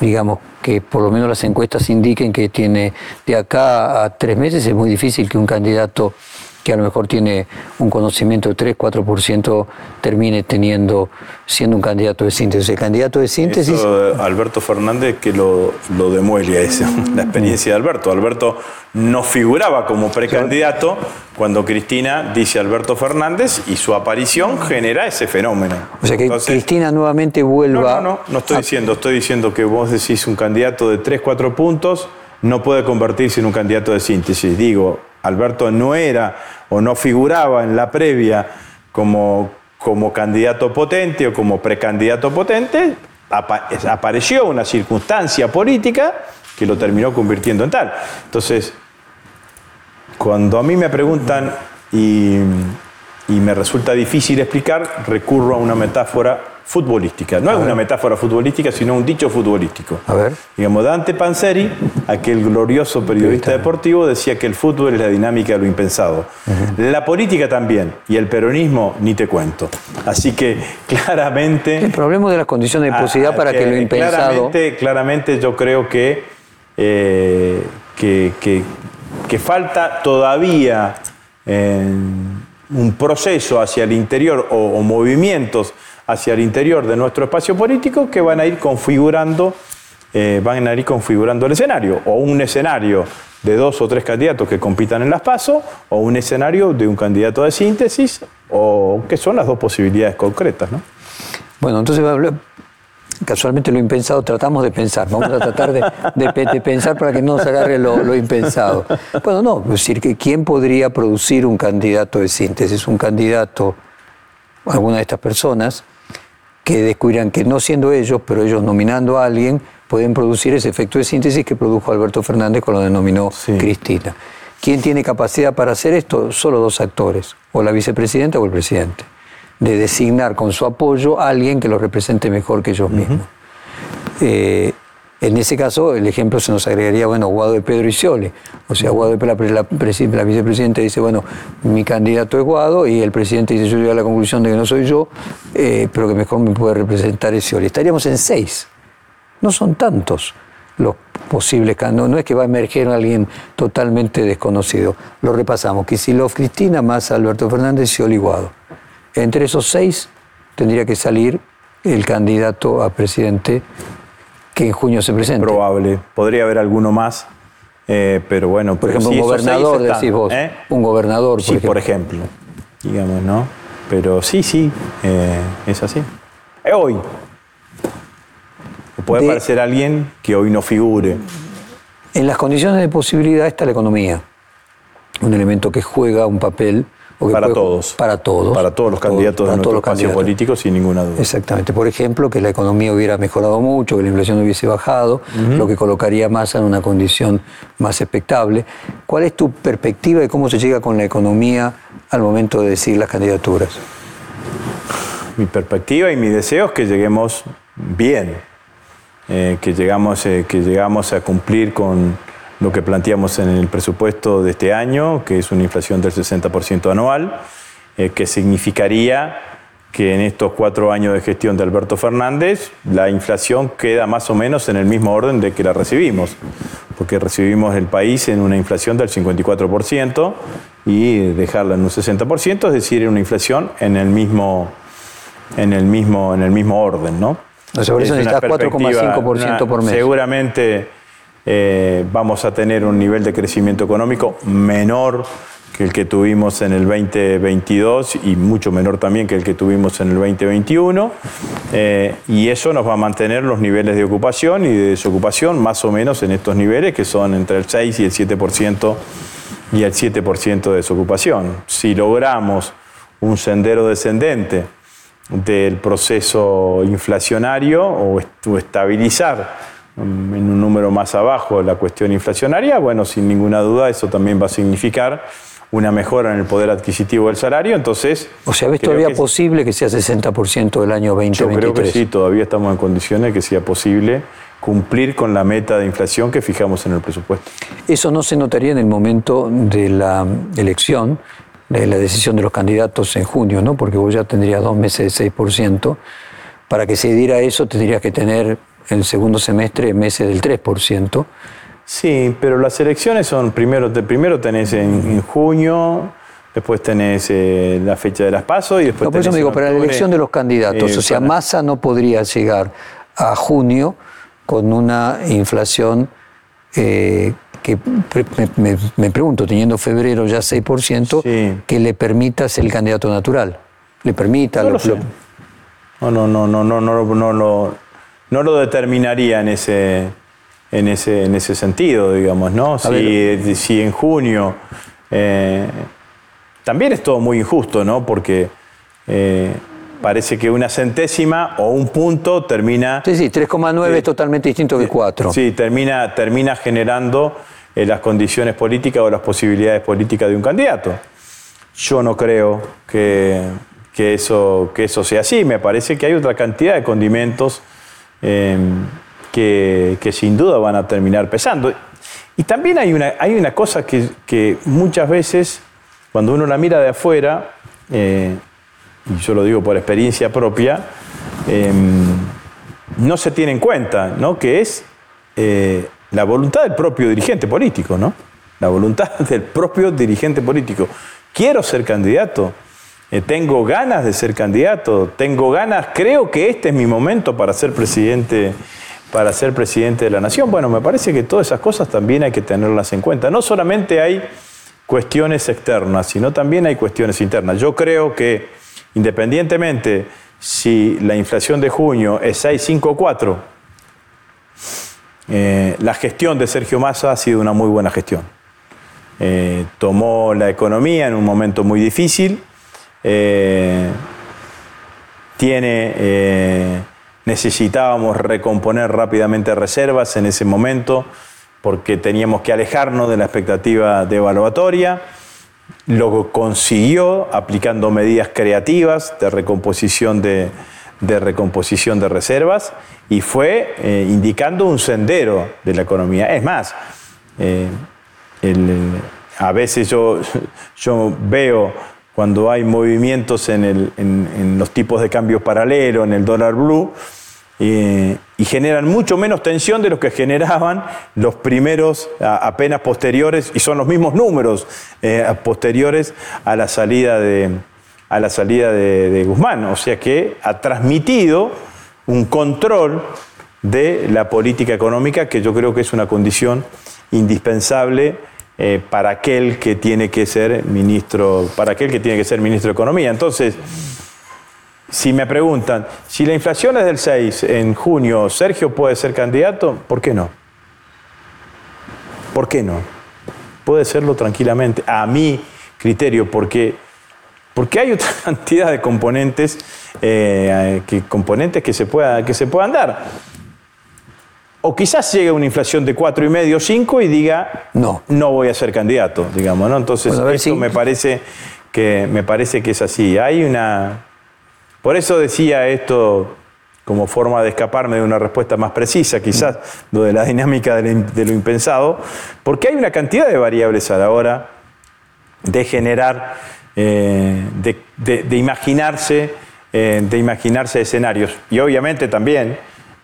S2: Digamos que por lo menos las encuestas indiquen que tiene de acá a tres meses es muy difícil que un candidato que a lo mejor tiene un conocimiento de 3, 4% termine teniendo, siendo un candidato de síntesis. El candidato de síntesis...
S3: Eso, eh, Alberto Fernández que lo, lo demuele a eso, la experiencia de Alberto. Alberto no figuraba como precandidato cuando Cristina dice Alberto Fernández y su aparición genera ese fenómeno.
S2: o sea que
S3: Entonces,
S2: Cristina nuevamente
S3: No,
S2: vuelva...
S3: no, no, no estoy
S2: a-
S3: diciendo, estoy diciendo que vos decís un candidato de 3, 4 puntos no puede convertirse en un candidato de síntesis. Digo, Alberto no era o no figuraba en la previa como, como candidato potente o como precandidato potente, apa- apareció una circunstancia política que lo terminó convirtiendo en tal. Entonces, cuando a mí me preguntan y me resulta difícil explicar, recurro a una metáfora futbolística. No es una metáfora futbolística, sino un dicho futbolístico.
S2: A ver.
S3: Digamos, Dante Panzeri, aquel glorioso periodista deportivo, decía que el fútbol es la dinámica de lo impensado. La política también, y el peronismo ni te cuento. Así que claramente...
S2: El problema de las condiciones de
S3: Ah,
S2: para que, lo impensado...
S3: Claramente, claramente yo creo que, eh, que, que- que falta todavía eh, un proceso hacia el interior o, o movimientos hacia el interior de nuestro espacio político que van a ir configurando, eh, van a ir configurando el escenario, o un escenario de dos o tres candidatos que compitan en las PASO, o un escenario de un candidato de síntesis, o que son las dos posibilidades concretas, ¿no?
S2: Bueno, entonces casualmente lo impensado tratamos de pensar. Vamos a tratar de, de pe- de pensar para que no nos agarre lo, impensado. Bueno, no, es decir, ¿quién podría producir un candidato de síntesis? Un candidato, alguna de estas personas, que descubrirán que no siendo ellos, pero ellos nominando a alguien, pueden producir ese efecto de síntesis que produjo Alberto Fernández con lo denominó
S3: Sí.
S2: Cristina. ¿Quién tiene capacidad para hacer esto? Solo dos actores, o la vicepresidenta o el presidente, de designar con su apoyo a alguien que los represente mejor que ellos mismos. Eh, en ese caso, el ejemplo se nos agregaría, bueno, Guado de Pedro y Scioli. O sea, Guado de la, la presi- la vicepresidenta dice, bueno, mi candidato es Guado, y el presidente dice, yo llego a la conclusión de que no soy yo, eh, pero que mejor me puede representar es Scioli. Estaríamos en seis. No son tantos los posibles candidatos. No es que va a emerger alguien totalmente desconocido. Lo repasamos. Kicillof, Cristina, más Alberto Fernández, Scioli, Guado. Entre esos seis tendría que salir el candidato a presidente que en junio se presente.
S3: probable. Podría haber alguno más, eh, pero bueno.
S2: Por ejemplo, un gobernador,
S3: están,
S2: decís vos.
S3: ¿eh?
S2: Un gobernador, por
S3: Sí,
S2: ejemplo.
S3: por ejemplo. Digamos, ¿no? Pero sí, sí, eh, es así. Hoy. Puede
S2: De-
S3: parecer alguien que hoy no figure.
S2: En las condiciones de posibilidad está la economía. Un elemento que juega un papel.
S3: Para
S2: puede-
S3: todos.
S2: Para todos.
S3: Para todos los candidatos
S2: para
S3: de
S2: todos los candidatos.
S3: político, sin ninguna duda.
S2: Exactamente. Por ejemplo, que la economía hubiera mejorado mucho, que la inflación hubiese bajado, lo que colocaría más en una condición más expectable. ¿Cuál es tu perspectiva de cómo se llega con la economía al momento de decir las candidaturas?
S3: mi perspectiva y mi deseo es que lleguemos bien, eh, que, llegamos, eh, que llegamos a cumplir con lo que planteamos en el presupuesto de este año, que es una inflación del 60% anual, eh, que significaría que en estos cuatro años de gestión de Alberto Fernández la inflación queda más o menos en el mismo orden de que la recibimos. porque recibimos el país en una inflación del 54% y dejarla en un 60%, es decir, en una inflación en el mismo, en el mismo, en el mismo orden, ¿no?
S2: O sea, por eso necesitas 4,5% por mes.
S3: Seguramente eh, vamos a tener un nivel de crecimiento económico menor que el que tuvimos en el 2022 y mucho menor también que el que tuvimos en el 2021. Eh, y eso nos va a mantener los niveles de ocupación y de desocupación más o menos en estos niveles que son entre el 6 y el 7% y el 7% de desocupación. Si logramos un sendero descendente del proceso inflacionario o estabilizar en un número más abajo la cuestión inflacionaria, bueno, sin ninguna duda eso también va a significar una mejora en el poder adquisitivo del salario, entonces...
S2: O sea, ¿ves todavía posible que sea 60% del año 2023? Yo
S3: creo que sí, todavía estamos en condiciones de que sea posible cumplir con la meta de inflación que fijamos en el presupuesto.
S2: Eso no se notaría en el momento de la elección, de la decisión de los candidatos en junio, ¿no? Porque vos ya tendrías dos meses de 6%. Para que se diera eso tendrías que tener el segundo semestre meses del 3%.
S3: Sí, pero las elecciones son primero, primero tenés en, junio, después tenés eh, la fecha de las pasos y después no,
S2: por tenés eso me digo, para la elección de los candidatos, o sea, eh, para... Massa no podría llegar a junio con una inflación eh, que me, pregunto, teniendo febrero ya 6%, sí. que le permita ser el candidato natural. Le permita.
S3: No lo, no, no, no, no, no, no, no, no lo determinaría en ese en ese, en ese sentido, digamos, ¿no? Si, si, en junio... Eh, también es todo muy injusto, ¿no? Porque eh, parece que una centésima o un punto termina...
S2: Sí, sí, 3,9 es totalmente distinto que 4.
S3: Sí, termina, termina generando eh, las condiciones políticas o las posibilidades políticas de un candidato. Yo no creo que, que, eso, que eso sea así. Me parece que hay otra cantidad de condimentos que, sin duda van a terminar pesando. Y también hay una, hay una cosa que, muchas veces, cuando uno la mira de afuera, eh, y yo lo digo por experiencia propia, em, no se tiene en cuenta, ¿no? que es eh, la voluntad del propio dirigente político, ¿no? la voluntad del propio dirigente político. Quiero ser candidato, eh, tengo ganas de ser candidato, tengo ganas, creo que este es mi momento para ser presidente para ser presidente de la nación. Bueno, me parece que todas esas cosas también hay que tenerlas en cuenta. No solamente hay cuestiones externas, sino también hay cuestiones internas. Yo creo que independientemente si la inflación de junio es 6,54, eh, la gestión de Sergio Massa ha sido una muy buena gestión. Eh, tomó la economía en un momento muy difícil, eh, tiene necesitábamos recomponer rápidamente reservas en ese momento porque teníamos que alejarnos de la expectativa devaluatoria. Lo consiguió aplicando medidas creativas de recomposición de, recomposición de reservas y fue eh, indicando un sendero de la economía. Es más, eh, a veces yo, yo veo cuando hay movimientos en, los tipos de cambios paralelo, en el dólar blue, y generan mucho menos tensión de los que generaban los primeros apenas posteriores, y son los mismos números eh, posteriores a la salida, de, a la salida de, Guzmán. O sea que ha transmitido un control de la política económica que yo creo que es una condición indispensable eh, para aquel que tiene que ser ministro, para aquel que tiene que ser ministro de Economía. Entonces, si me preguntan, si la inflación es del 6 en junio, ¿Sergio puede ser candidato? ¿Por qué no? ¿Por qué no? Puede serlo tranquilamente, a mi criterio, porque, porque hay otra cantidad de componentes, eh, que, componentes que se, pueda, que se puedan dar. O quizás llegue una inflación de cuatro y medio, 5 y diga, no, no voy a ser candidato, digamos, ¿no? Entonces, eso me, parece que, me parece que es así. Hay una... Por eso decía esto como forma de escaparme de una respuesta más precisa, quizás, lo de la dinámica de lo impensado, porque hay una cantidad de variables a la hora de generar, eh, de, imaginarse, eh, de imaginarse escenarios. Y obviamente también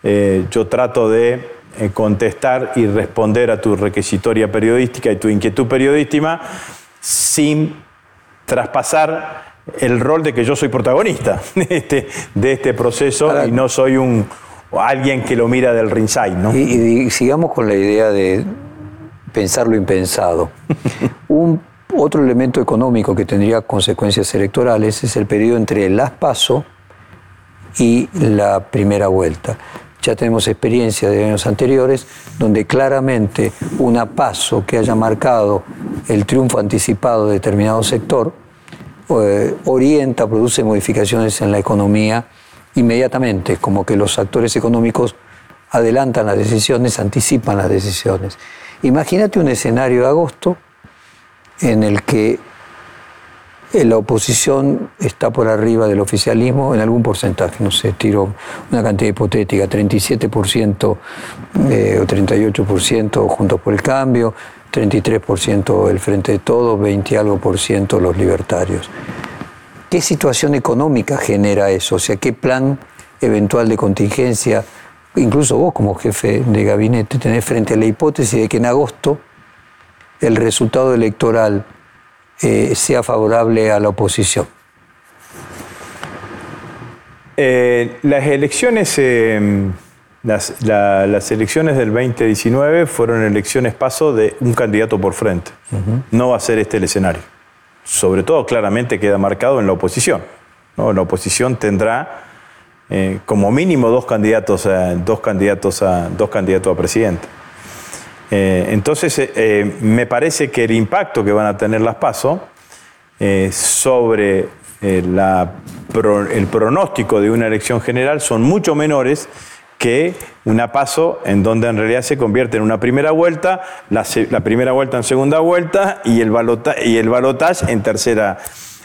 S3: eh, yo trato de eh, contestar y responder a tu requisitoria periodística y tu inquietud periodística sin traspasar el rol de que yo soy protagonista de este, de este proceso y no soy un alguien que lo mira del ringside. ¿no?
S2: Y, sigamos con la idea de pensar lo impensado. un otro elemento económico que tendría consecuencias electorales es el periodo entre las PASO y la primera vuelta. Ya tenemos experiencia de años anteriores donde claramente una paso que haya marcado el triunfo anticipado de determinado sector eh, orienta, produce modificaciones en la economía inmediatamente, como que los actores económicos adelantan las decisiones, anticipan las decisiones. Imagínate un escenario de agosto en el que la oposición está por arriba del oficialismo en algún porcentaje, no sé, tiro una cantidad hipotética, 37% eh, o 38% juntos por el cambio, 33% el Frente de Todos, 20 algo por ciento los libertarios. ¿Qué situación económica genera eso? O sea, ¿qué plan eventual de contingencia, incluso vos como jefe de gabinete, tenés frente a la hipótesis de que en agosto el resultado electoral eh, sea favorable a la oposición?
S3: Eh, las elecciones, eh, las, elecciones del 2019 fueron elecciones paso de un candidato por frente. No va a ser este el escenario. Sobre todo, claramente queda marcado en la oposición. La oposición tendrá como mínimo dos candidatos, dos candidatos a, dos candidatos a presidente. Eh, entonces, eh, eh, me parece que el impacto que van a tener las PASO sobre el pronóstico de una elección general son mucho menores que una paso en donde en realidad se convierte en una primera vuelta, la, primera vuelta en segunda vuelta y el, y el balotaje en tercera,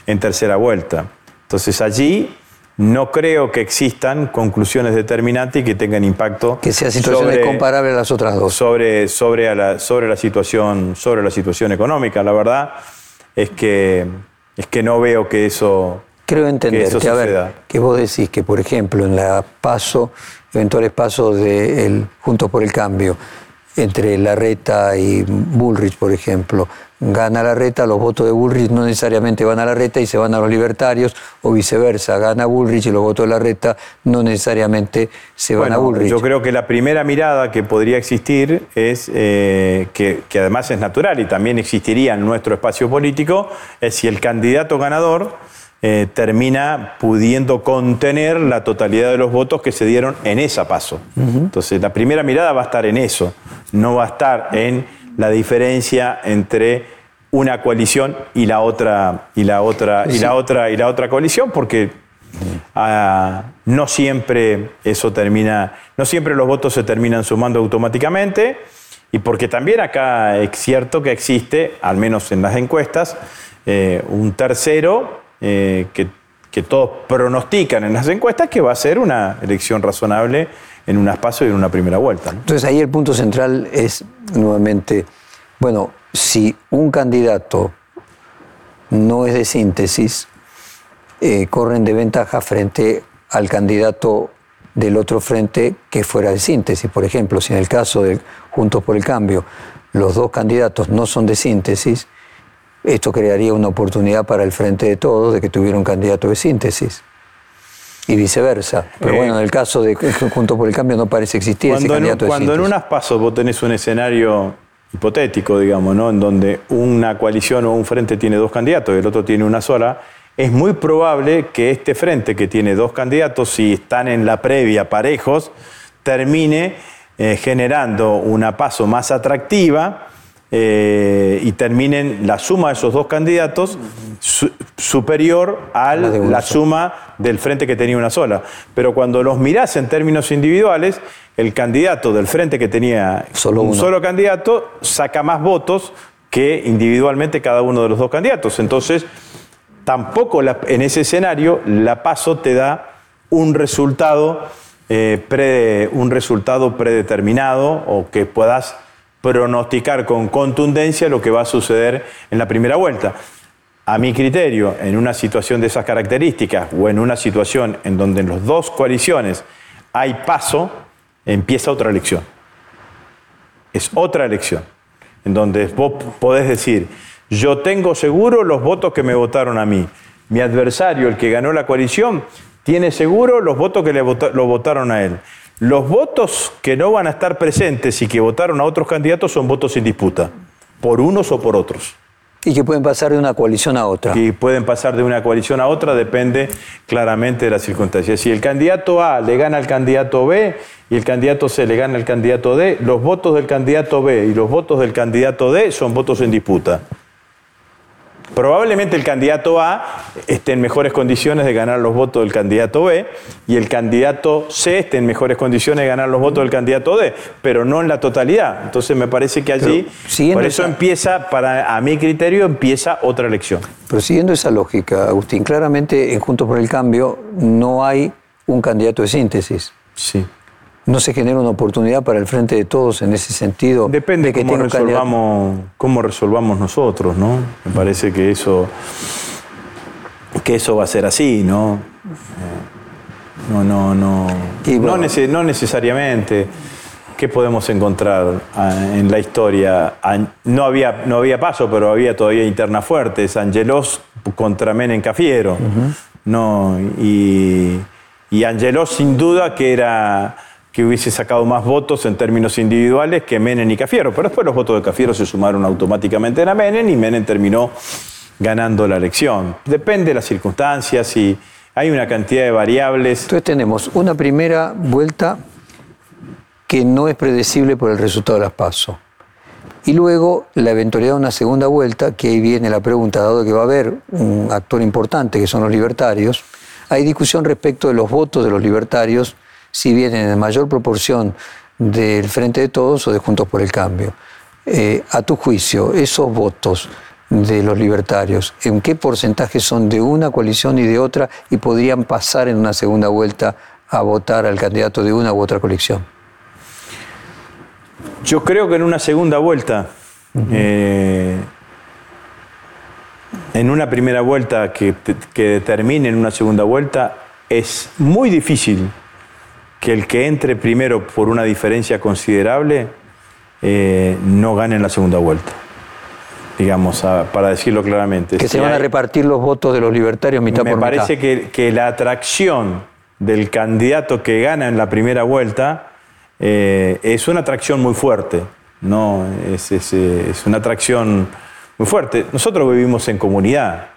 S3: en tercera vuelta. Entonces allí no creo que existan conclusiones determinantes y que tengan impacto.
S2: Que sean situaciones comparables a las otras dos.
S3: Sobre, sobre, la, sobre, la situación, sobre la situación económica. La verdad es que, es que no veo que eso.
S2: Creo entender que, a ver, que vos decís que, por ejemplo, en la paso, eventuales pasos de Juntos por el Cambio, entre Larreta y Bullrich, por ejemplo, gana la reta, los votos de Bullrich no necesariamente van a la reta y se van a los libertarios, o viceversa, gana Bullrich y los votos de la reta no necesariamente se van a Bullrich.
S3: Yo creo que la primera mirada que podría existir es, eh, que, además es natural y también existiría en nuestro espacio político, es si el candidato ganador eh, termina pudiendo contener la totalidad de los votos que se dieron en esa paso. Entonces, la primera mirada va a estar en eso, no va a estar en la diferencia entre una coalición y la otra y la otra la otra y la otra coalición porque ah, no siempre eso termina no siempre los votos se terminan sumando automáticamente y porque también acá es cierto que existe al menos en las encuestas eh, un tercero eh, que, todos pronostican en las encuestas que va a ser una elección razonable en un espacio y en una primera vuelta.
S2: Entonces ahí el punto central es nuevamente, bueno, si un candidato no es de síntesis, eh, corren de ventaja frente al candidato del otro frente que fuera de síntesis. Por ejemplo, si en el caso de Juntos por el Cambio los dos candidatos no son de síntesis, esto crearía una oportunidad para el frente de todos de que tuviera un candidato de síntesis y viceversa. Pero bueno, en el caso de Junto por el Cambio no parece existir
S3: ese
S2: candidato
S3: en, Cuando en unas pasos vos tenés un escenario hipotético, digamos, ¿no? En donde una coalición o un frente tiene dos candidatos y el otro tiene una sola, es muy probable que este frente que tiene dos candidatos, si están en la previa parejos, termine eh, generando una paso más atractiva eh, y terminen la suma de esos dos candidatos superior a la, suma del frente que tenía una sola. Pero cuando los mirás en términos individuales, el candidato del frente que tenía un solo candidato saca más votos que individualmente cada uno de los dos candidatos. Entonces, tampoco en ese escenario la paso te da un resultado, eh, un resultado predeterminado o que puedas pronosticar con contundencia lo que va a suceder en la primera vuelta. A mi criterio, en una situación de esas características o en una situación en donde en las dos coaliciones hay paso, empieza otra elección. es otra elección, en donde vos podés decir, yo tengo seguro los votos que me votaron a mí. Mi adversario, el que ganó la coalición, tiene seguro los votos que le votaron a él. Los votos que no van a estar presentes y que votaron a otros candidatos son votos sin disputa, por unos o por otros.
S2: Y que pueden pasar de una coalición a otra.
S3: Y pueden pasar de una coalición a otra, depende claramente de las circunstancias. Si el candidato A le gana al candidato B y el candidato C le gana al candidato D, los votos del candidato B y los votos del candidato D son votos en disputa. Probablemente el candidato A esté en mejores condiciones de ganar los votos del candidato B y el candidato C esté en mejores condiciones de ganar los votos del candidato D, pero no en la totalidad. Entonces me parece que allí, por eso empieza, para a mi criterio, empieza otra elección.
S2: Pero siguiendo esa lógica, Agustín, claramente en Juntos por el Cambio no hay un candidato de síntesis.
S3: Sí.
S2: ¿No se genera una oportunidad para el frente de todos en ese sentido?
S3: Depende de que cómo, resolvamos, cómo resolvamos nosotros, ¿no? Me parece que eso, que eso va a ser así, ¿no? No, no, no. no, no, necesariamente. ¿Qué podemos encontrar ah, en la historia? No había, no había paso, pero había todavía internas fuertes. Angelos contra Menem Cafiero. no, y, y Angelos sin duda que era que hubiese sacado más votos en términos individuales que Menem y Cafiero. Pero después los votos de Cafiero se sumaron automáticamente a Menem y Menem terminó ganando la elección. Depende de las circunstancias y hay una cantidad de variables.
S2: Entonces tenemos una primera vuelta que no es predecible por el resultado de las PASO. Y luego la eventualidad de una segunda vuelta, que ahí viene la pregunta, dado que va a haber un actor importante que son los libertarios, hay discusión respecto de los votos de los libertarios si vienen en mayor proporción del Frente de Todos o de Juntos por el Cambio. Eh, a tu juicio, esos votos de los libertarios, ¿en qué porcentaje son de una coalición y de otra y podrían pasar en una segunda vuelta a votar al candidato de una u otra coalición?
S3: Yo creo que en una segunda vuelta, eh, en una primera vuelta que, que termine en una segunda vuelta, es muy difícil que el que entre primero por una diferencia considerable eh, no gane en la segunda vuelta. Digamos, para decirlo claramente.
S2: Que se van a repartir los votos de los libertarios mitad por
S3: mitad. Me parece que, que, la atracción del candidato que gana en la primera vuelta eh, es una atracción muy fuerte. No, es, es, es una atracción muy fuerte. Nosotros vivimos en comunidad,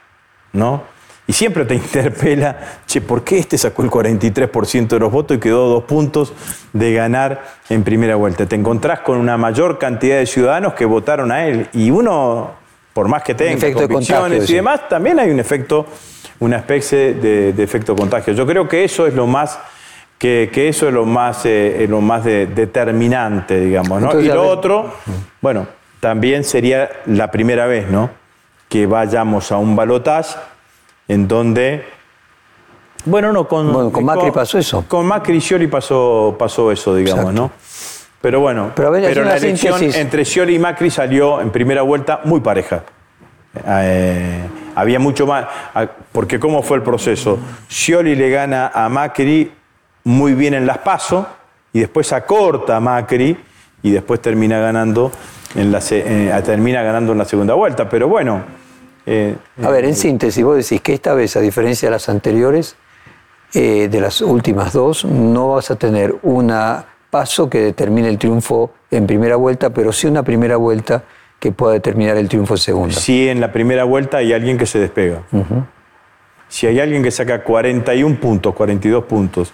S3: ¿no? Y siempre te interpela, che, ¿por qué este sacó el 43% de los votos y quedó dos puntos de ganar en primera vuelta? Te encontrás con una mayor cantidad de ciudadanos que votaron a él. Y uno, por más que tenga convicciones y demás, también hay un efecto, una especie de, efecto contagio. Yo creo que eso es lo más que, eso es lo más, eh, lo más determinante, digamos. ¿no? y lo otro, bueno, también sería la primera vez, ¿no? Que vayamos a un balotaje en donde...
S2: Bueno, no, con, con Macri pasó eso.
S3: Con Macri y Scioli pasó, pasó eso, digamos, ¿no? Pero bueno, pero, la elección entre Scioli y Macri salió en primera vuelta muy pareja. Eh, había mucho más, porque ¿cómo fue el proceso? Scioli le gana a Macri muy bien en las pasos y después acorta a Macri y después termina ganando en la, eh, termina ganando en la segunda vuelta. Pero bueno,
S2: eh, a ver, en síntesis, vos decís que esta vez, a diferencia de las anteriores, eh, de las últimas dos, no vas a tener un paso que determine el triunfo en primera vuelta, pero sí una primera vuelta que pueda determinar el triunfo en segunda.
S3: Sí, en la primera vuelta hay alguien que se despega. Si hay alguien que saca 41 puntos, 42 puntos,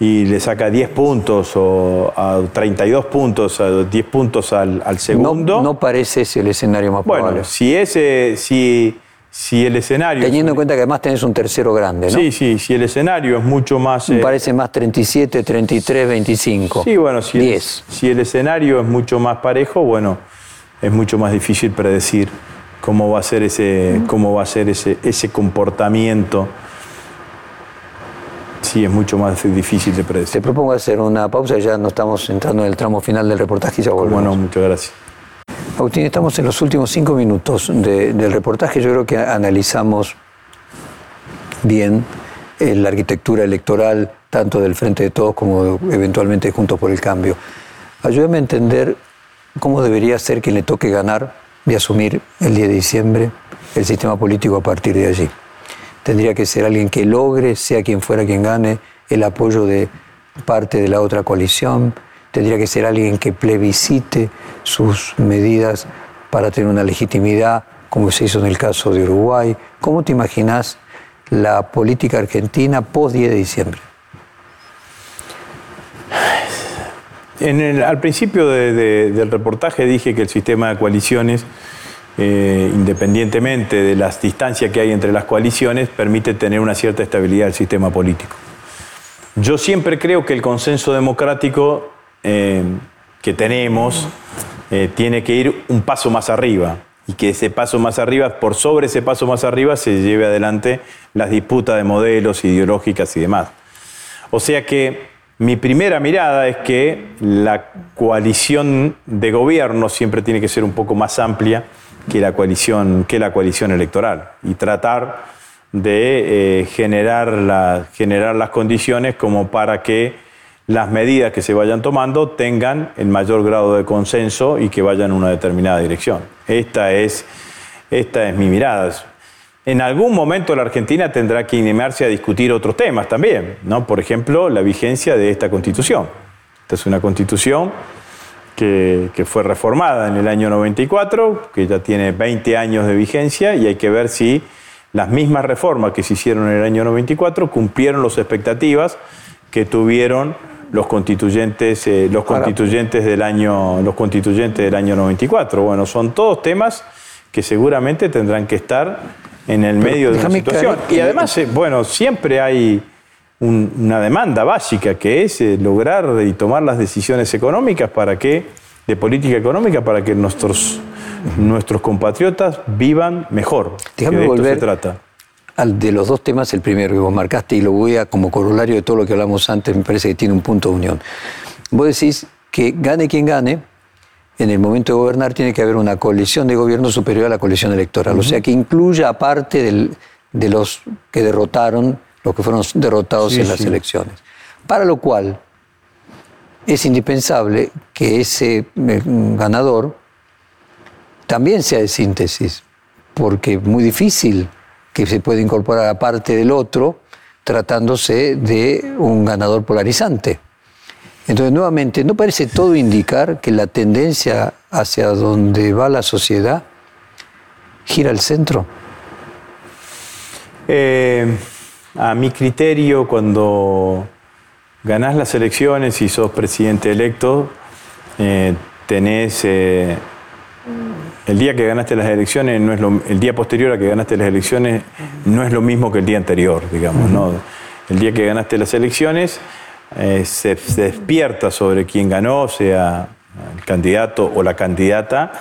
S3: y le saca 10 puntos o a 32 puntos, a 10 puntos al, segundo.
S2: No, parece ese el escenario más
S3: bueno,
S2: probable.
S3: si ese, si, si el escenario.
S2: Teniendo en cuenta que además tenés un tercero grande, ¿no?
S3: Sí, sí, si el escenario es mucho más.
S2: Me eh, parece más 37, 33, 25.
S3: Sí, bueno, si 10. El, si el escenario es mucho más parejo, bueno, es mucho más difícil predecir cómo va a ser ese, cómo va a ser ese, ese comportamiento sí es mucho más difícil de predecir.
S2: Te propongo hacer una pausa, ya no estamos entrando en el tramo final del reportaje y ya volvemos.
S3: Bueno, muchas gracias.
S2: Agustín, estamos en los últimos cinco minutos del reportaje. Yo creo que analizamos bien eh, la arquitectura electoral, tanto del Frente de Todos como eventualmente Juntos por el Cambio. Ayúdame a entender cómo debería ser quien le toque ganar y asumir el 10 de diciembre el sistema político a partir de allí. Tendría que ser alguien que logre, sea quien fuera quien gane, el apoyo de parte de la otra coalición. Tendría que ser alguien que plebiscite sus medidas para tener una legitimidad, como se hizo en el caso de Uruguay. ¿Cómo te imaginas la política argentina post 10 de diciembre?
S3: al principio del reportaje dije que el sistema de coaliciones, eh, independientemente de las distancias que hay entre las coaliciones, permite tener una cierta estabilidad del sistema político. Yo siempre creo que el consenso democrático eh, que tenemos eh, tiene que ir un paso más arriba y que ese paso más arriba, por sobre ese paso más arriba, se lleve adelante las disputas de modelos ideológicas y demás. O sea que mi primera mirada es que la coalición de gobierno siempre tiene que ser un poco más amplia que la coalición, que la coalición electoral y tratar de eh, generar, generar las condiciones como para que las medidas que se vayan tomando tengan el mayor grado de consenso y que vayan en una determinada dirección. Esta es, esta es mi mirada. En algún momento la Argentina tendrá que animarse a discutir otros temas también, ¿no? Por ejemplo, la vigencia de esta constitución. Esta es una constitución que, que, fue reformada en el año 94, que ya tiene 20 años de vigencia y hay que ver si las mismas reformas que se hicieron en el año 94 cumplieron las expectativas que tuvieron los constituyentes, eh, los constituyentes del año, los constituyentes del año 94. Bueno, son todos temas que seguramente tendrán que estar en el medio de una situación. Y además, bueno, siempre hay una demanda básica que es eh, lograr y tomar las decisiones económicas para que, de política económica, para que nuestros, nuestros compatriotas vivan mejor.
S2: Déjame de volver se trata. Al de los dos temas, el primero que vos marcaste, y lo voy a, como corolario de todo lo que hablamos antes, me parece que tiene un punto de unión. Vos decís que gane quien gane, en el momento de gobernar tiene que haber una coalición de gobierno superior a la coalición electoral, o sea que incluya aparte de los que derrotaron, los que fueron derrotados en las elecciones. Para lo cual es indispensable que ese eh, ganador también sea de síntesis, porque es muy difícil que se pueda incorporar a parte del otro tratándose de un ganador polarizante. Entonces, nuevamente, ¿no parece todo indicar que la tendencia hacia donde va la sociedad gira al centro?
S3: Eh, a mi criterio, cuando ganás las elecciones y sos presidente electo, eh, tenés... Eh, el día que ganaste las elecciones, no es lo, el día posterior a que ganaste las elecciones, no es lo mismo que el día anterior, digamos. ¿no? El día que ganaste las elecciones eh, se, despierta sobre quien ganó, sea el candidato o la candidata,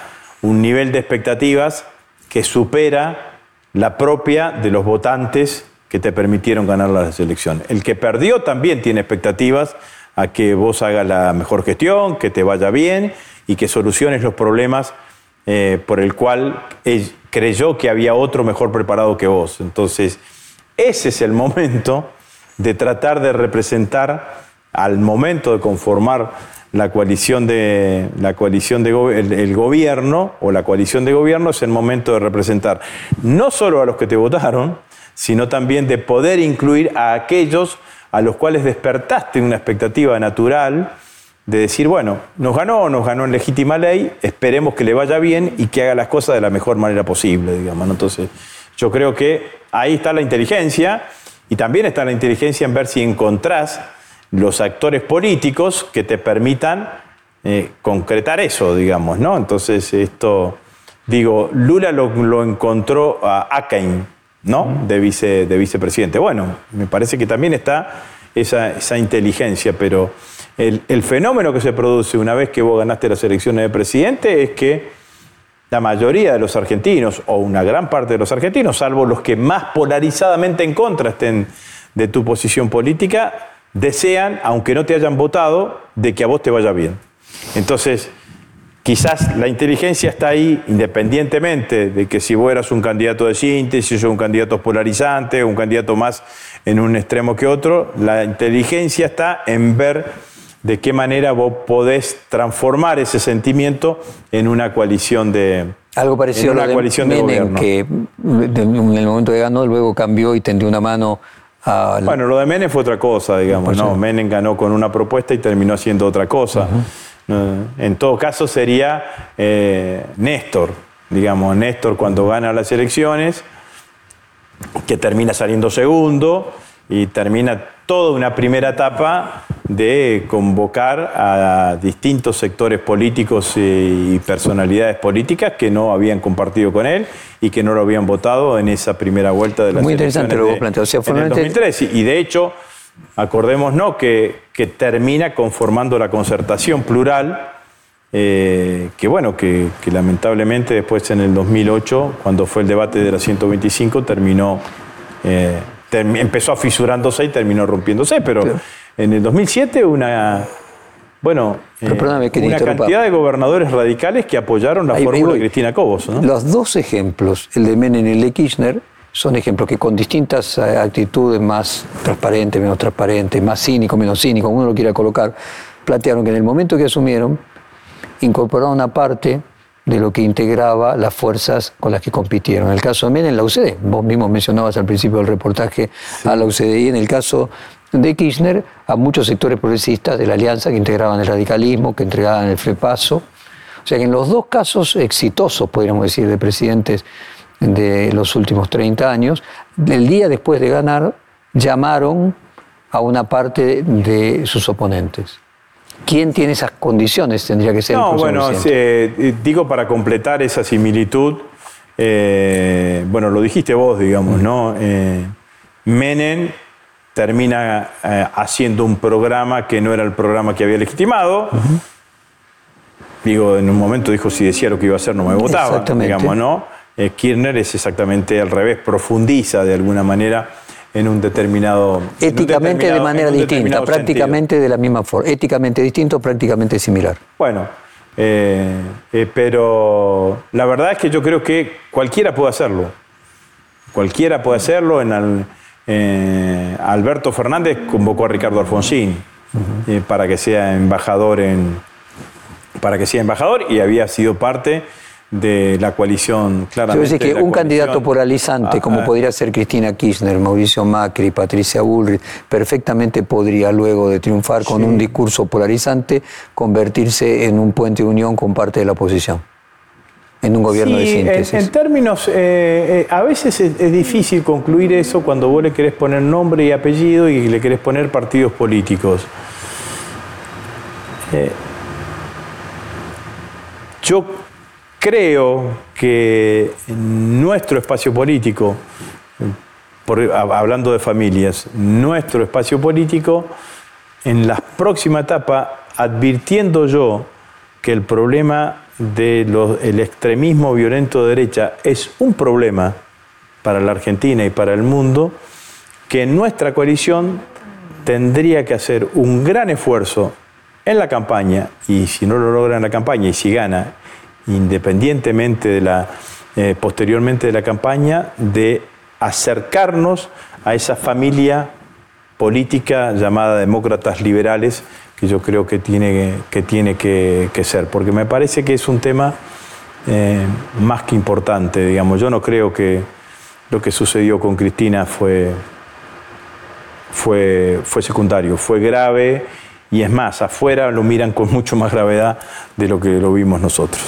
S3: un nivel de expectativas que supera la propia de los votantes que te permitieron ganar las elecciones. El que perdió también tiene expectativas a que vos hagas la mejor gestión, que te vaya bien y que soluciones los problemas eh, por el cual él creyó que había otro mejor preparado que vos. Entonces, ese es el momento de tratar de representar al momento de conformar la coalición de la coalición de el, gobierno o la coalición de gobierno es el momento de representar no solo a los que te votaron, sino también de poder incluir a aquellos a los cuales despertaste una expectativa natural de decir, bueno, nos ganó o nos ganó en legítima ley, esperemos que le vaya bien y que haga las cosas de la mejor manera posible, digamos. Entonces, yo creo que ahí está la inteligencia y también está la inteligencia en ver si encontrás los actores políticos que te permitan eh, concretar eso, digamos, ¿no? Entonces, esto, digo, Lula lo, encontró a Akain, ¿no? De, vice, de vicepresidente. Bueno, me parece que también está esa, esa inteligencia, pero el, el, fenómeno que se produce una vez que vos ganaste las elecciones de presidente es que la mayoría de los argentinos, o una gran parte de los argentinos, salvo los que más polarizadamente en contra estén de tu posición política, desean, aunque no te hayan votado, de que a vos te vaya bien. Entonces, quizás la inteligencia está ahí independientemente de que si vos eras un candidato de síntesis o un candidato polarizante un candidato más en un extremo que otro, la inteligencia está en ver de qué manera vos podés transformar ese sentimiento en una coalición de
S2: algo parecido
S3: una
S2: a lo
S3: coalición de
S2: Menem,
S3: gobierno.
S2: que en el momento que ganó luego cambió y tendió una mano a
S3: Bueno, lo de Menem fue otra cosa, digamos, ¿no? Menem ganó con una propuesta y terminó haciendo otra cosa. En todo caso sería eh, Néstor, digamos, Néstor cuando gana las elecciones, que termina saliendo segundo y termina toda una primera etapa de convocar a distintos sectores políticos y personalidades políticas que no habían compartido con él y que no lo habían votado en esa primera vuelta de las
S2: Muy interesante lo que vos planteás. O sea,
S3: en el
S2: formalmente-
S3: 2003. Y y de hecho, acordémonos que, que termina conformando la concertación plural, eh, que bueno, que, que lamentablemente después en el 2008, cuando fue el debate de la 125, terminó, eh, empezó a fisurándose y terminó rompiéndose, pero
S2: Claro.
S3: en el 2007 una... Bueno, eh,
S2: que
S3: una cantidad de gobernadores radicales que apoyaron la
S2: Ahí-
S3: fórmula de Cristina Cobos. ¿no?
S2: Los dos ejemplos, el de Menem y el de Kirchner, son ejemplos que con distintas eh, actitudes, más transparentes, menos transparentes, más cínico, menos cínico, como uno lo quiera colocar, plantearon que en el momento que asumieron, incorporaron una parte de lo que integraba las fuerzas con las que compitieron. En el caso de Menem, la UCD. Vos mismo mencionabas al principio del reportaje a la UCD. Y en el caso de Kirchner, a muchos sectores progresistas de la alianza que integraban el radicalismo, que integraban el FEPASO. O sea que en los dos casos exitosos, podríamos decir, de presidentes de los últimos 30 años, el día después de ganar, llamaron a una parte de sus oponentes. ¿Quién tiene esas condiciones? Tendría que ser
S3: No, bueno,
S2: presidente.
S3: eh, digo para completar esa similitud, eh, bueno, lo dijiste vos, digamos, ¿no? Eh, Menem termina eh, haciendo un programa que no era el programa que había legitimado. Digo, en un momento dijo, si decía lo que iba a hacer no me votaba, digamos, ¿no? Eh, Kirchner es exactamente al revés, profundiza de alguna manera en un determinado... un
S2: Éticamente de manera distinta, prácticamente de la misma forma. Éticamente distinto, prácticamente similar.
S3: Bueno, eh, eh, pero la verdad es que yo creo que cualquiera puede hacerlo. Cualquiera puede hacerlo. En al- Alberto Fernández convocó a Ricardo Alfonsín para que sea embajador en para que sea embajador y había sido parte de la coalición
S2: Yo
S3: claramente.
S2: decir que
S3: de la
S2: un candidato polarizante,
S3: Ah,
S2: como
S3: ah,
S2: podría ser Cristina Kirchner, Mauricio Macri, Patricia Bullrich, perfectamente podría, luego de triunfar con un discurso polarizante, convertirse en un puente de unión con parte de la oposición. En un gobierno de
S3: en-
S2: síntesis.
S3: En, términos, eh, eh, a veces es, es difícil concluir eso cuando vos le querés poner nombre y apellido y le querés poner partidos políticos. Eh, yo creo que nuestro espacio político, hablando de familias, nuestro espacio político, en la próxima etapa, advirtiendo yo que el problema del extremismo violento de derecha es un problema para la Argentina y para el mundo, que nuestra coalición tendría que hacer un gran esfuerzo en la campaña, y si no lo logra en la campaña y si gana, independientemente de la, eh, posteriormente de la campaña, de acercarnos a esa familia política llamada demócratas liberales, que yo creo que tiene que, tiene que, ser, porque me parece que es un tema eh, más que importante, digamos. Yo no creo que lo que sucedió con Cristina fue, fue, fue secundario, fue grave y es más, afuera lo miran con mucho más gravedad de lo que lo vimos nosotros.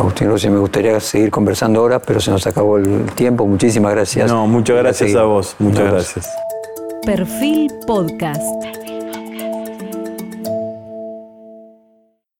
S2: Agustín Rossi, me gustaría seguir conversando ahora, pero se nos acabó el tiempo. Muchísimas gracias.
S3: No, muchas gracias a vos, muchas
S2: vemos.
S3: gracias.
S1: Perfil Podcast.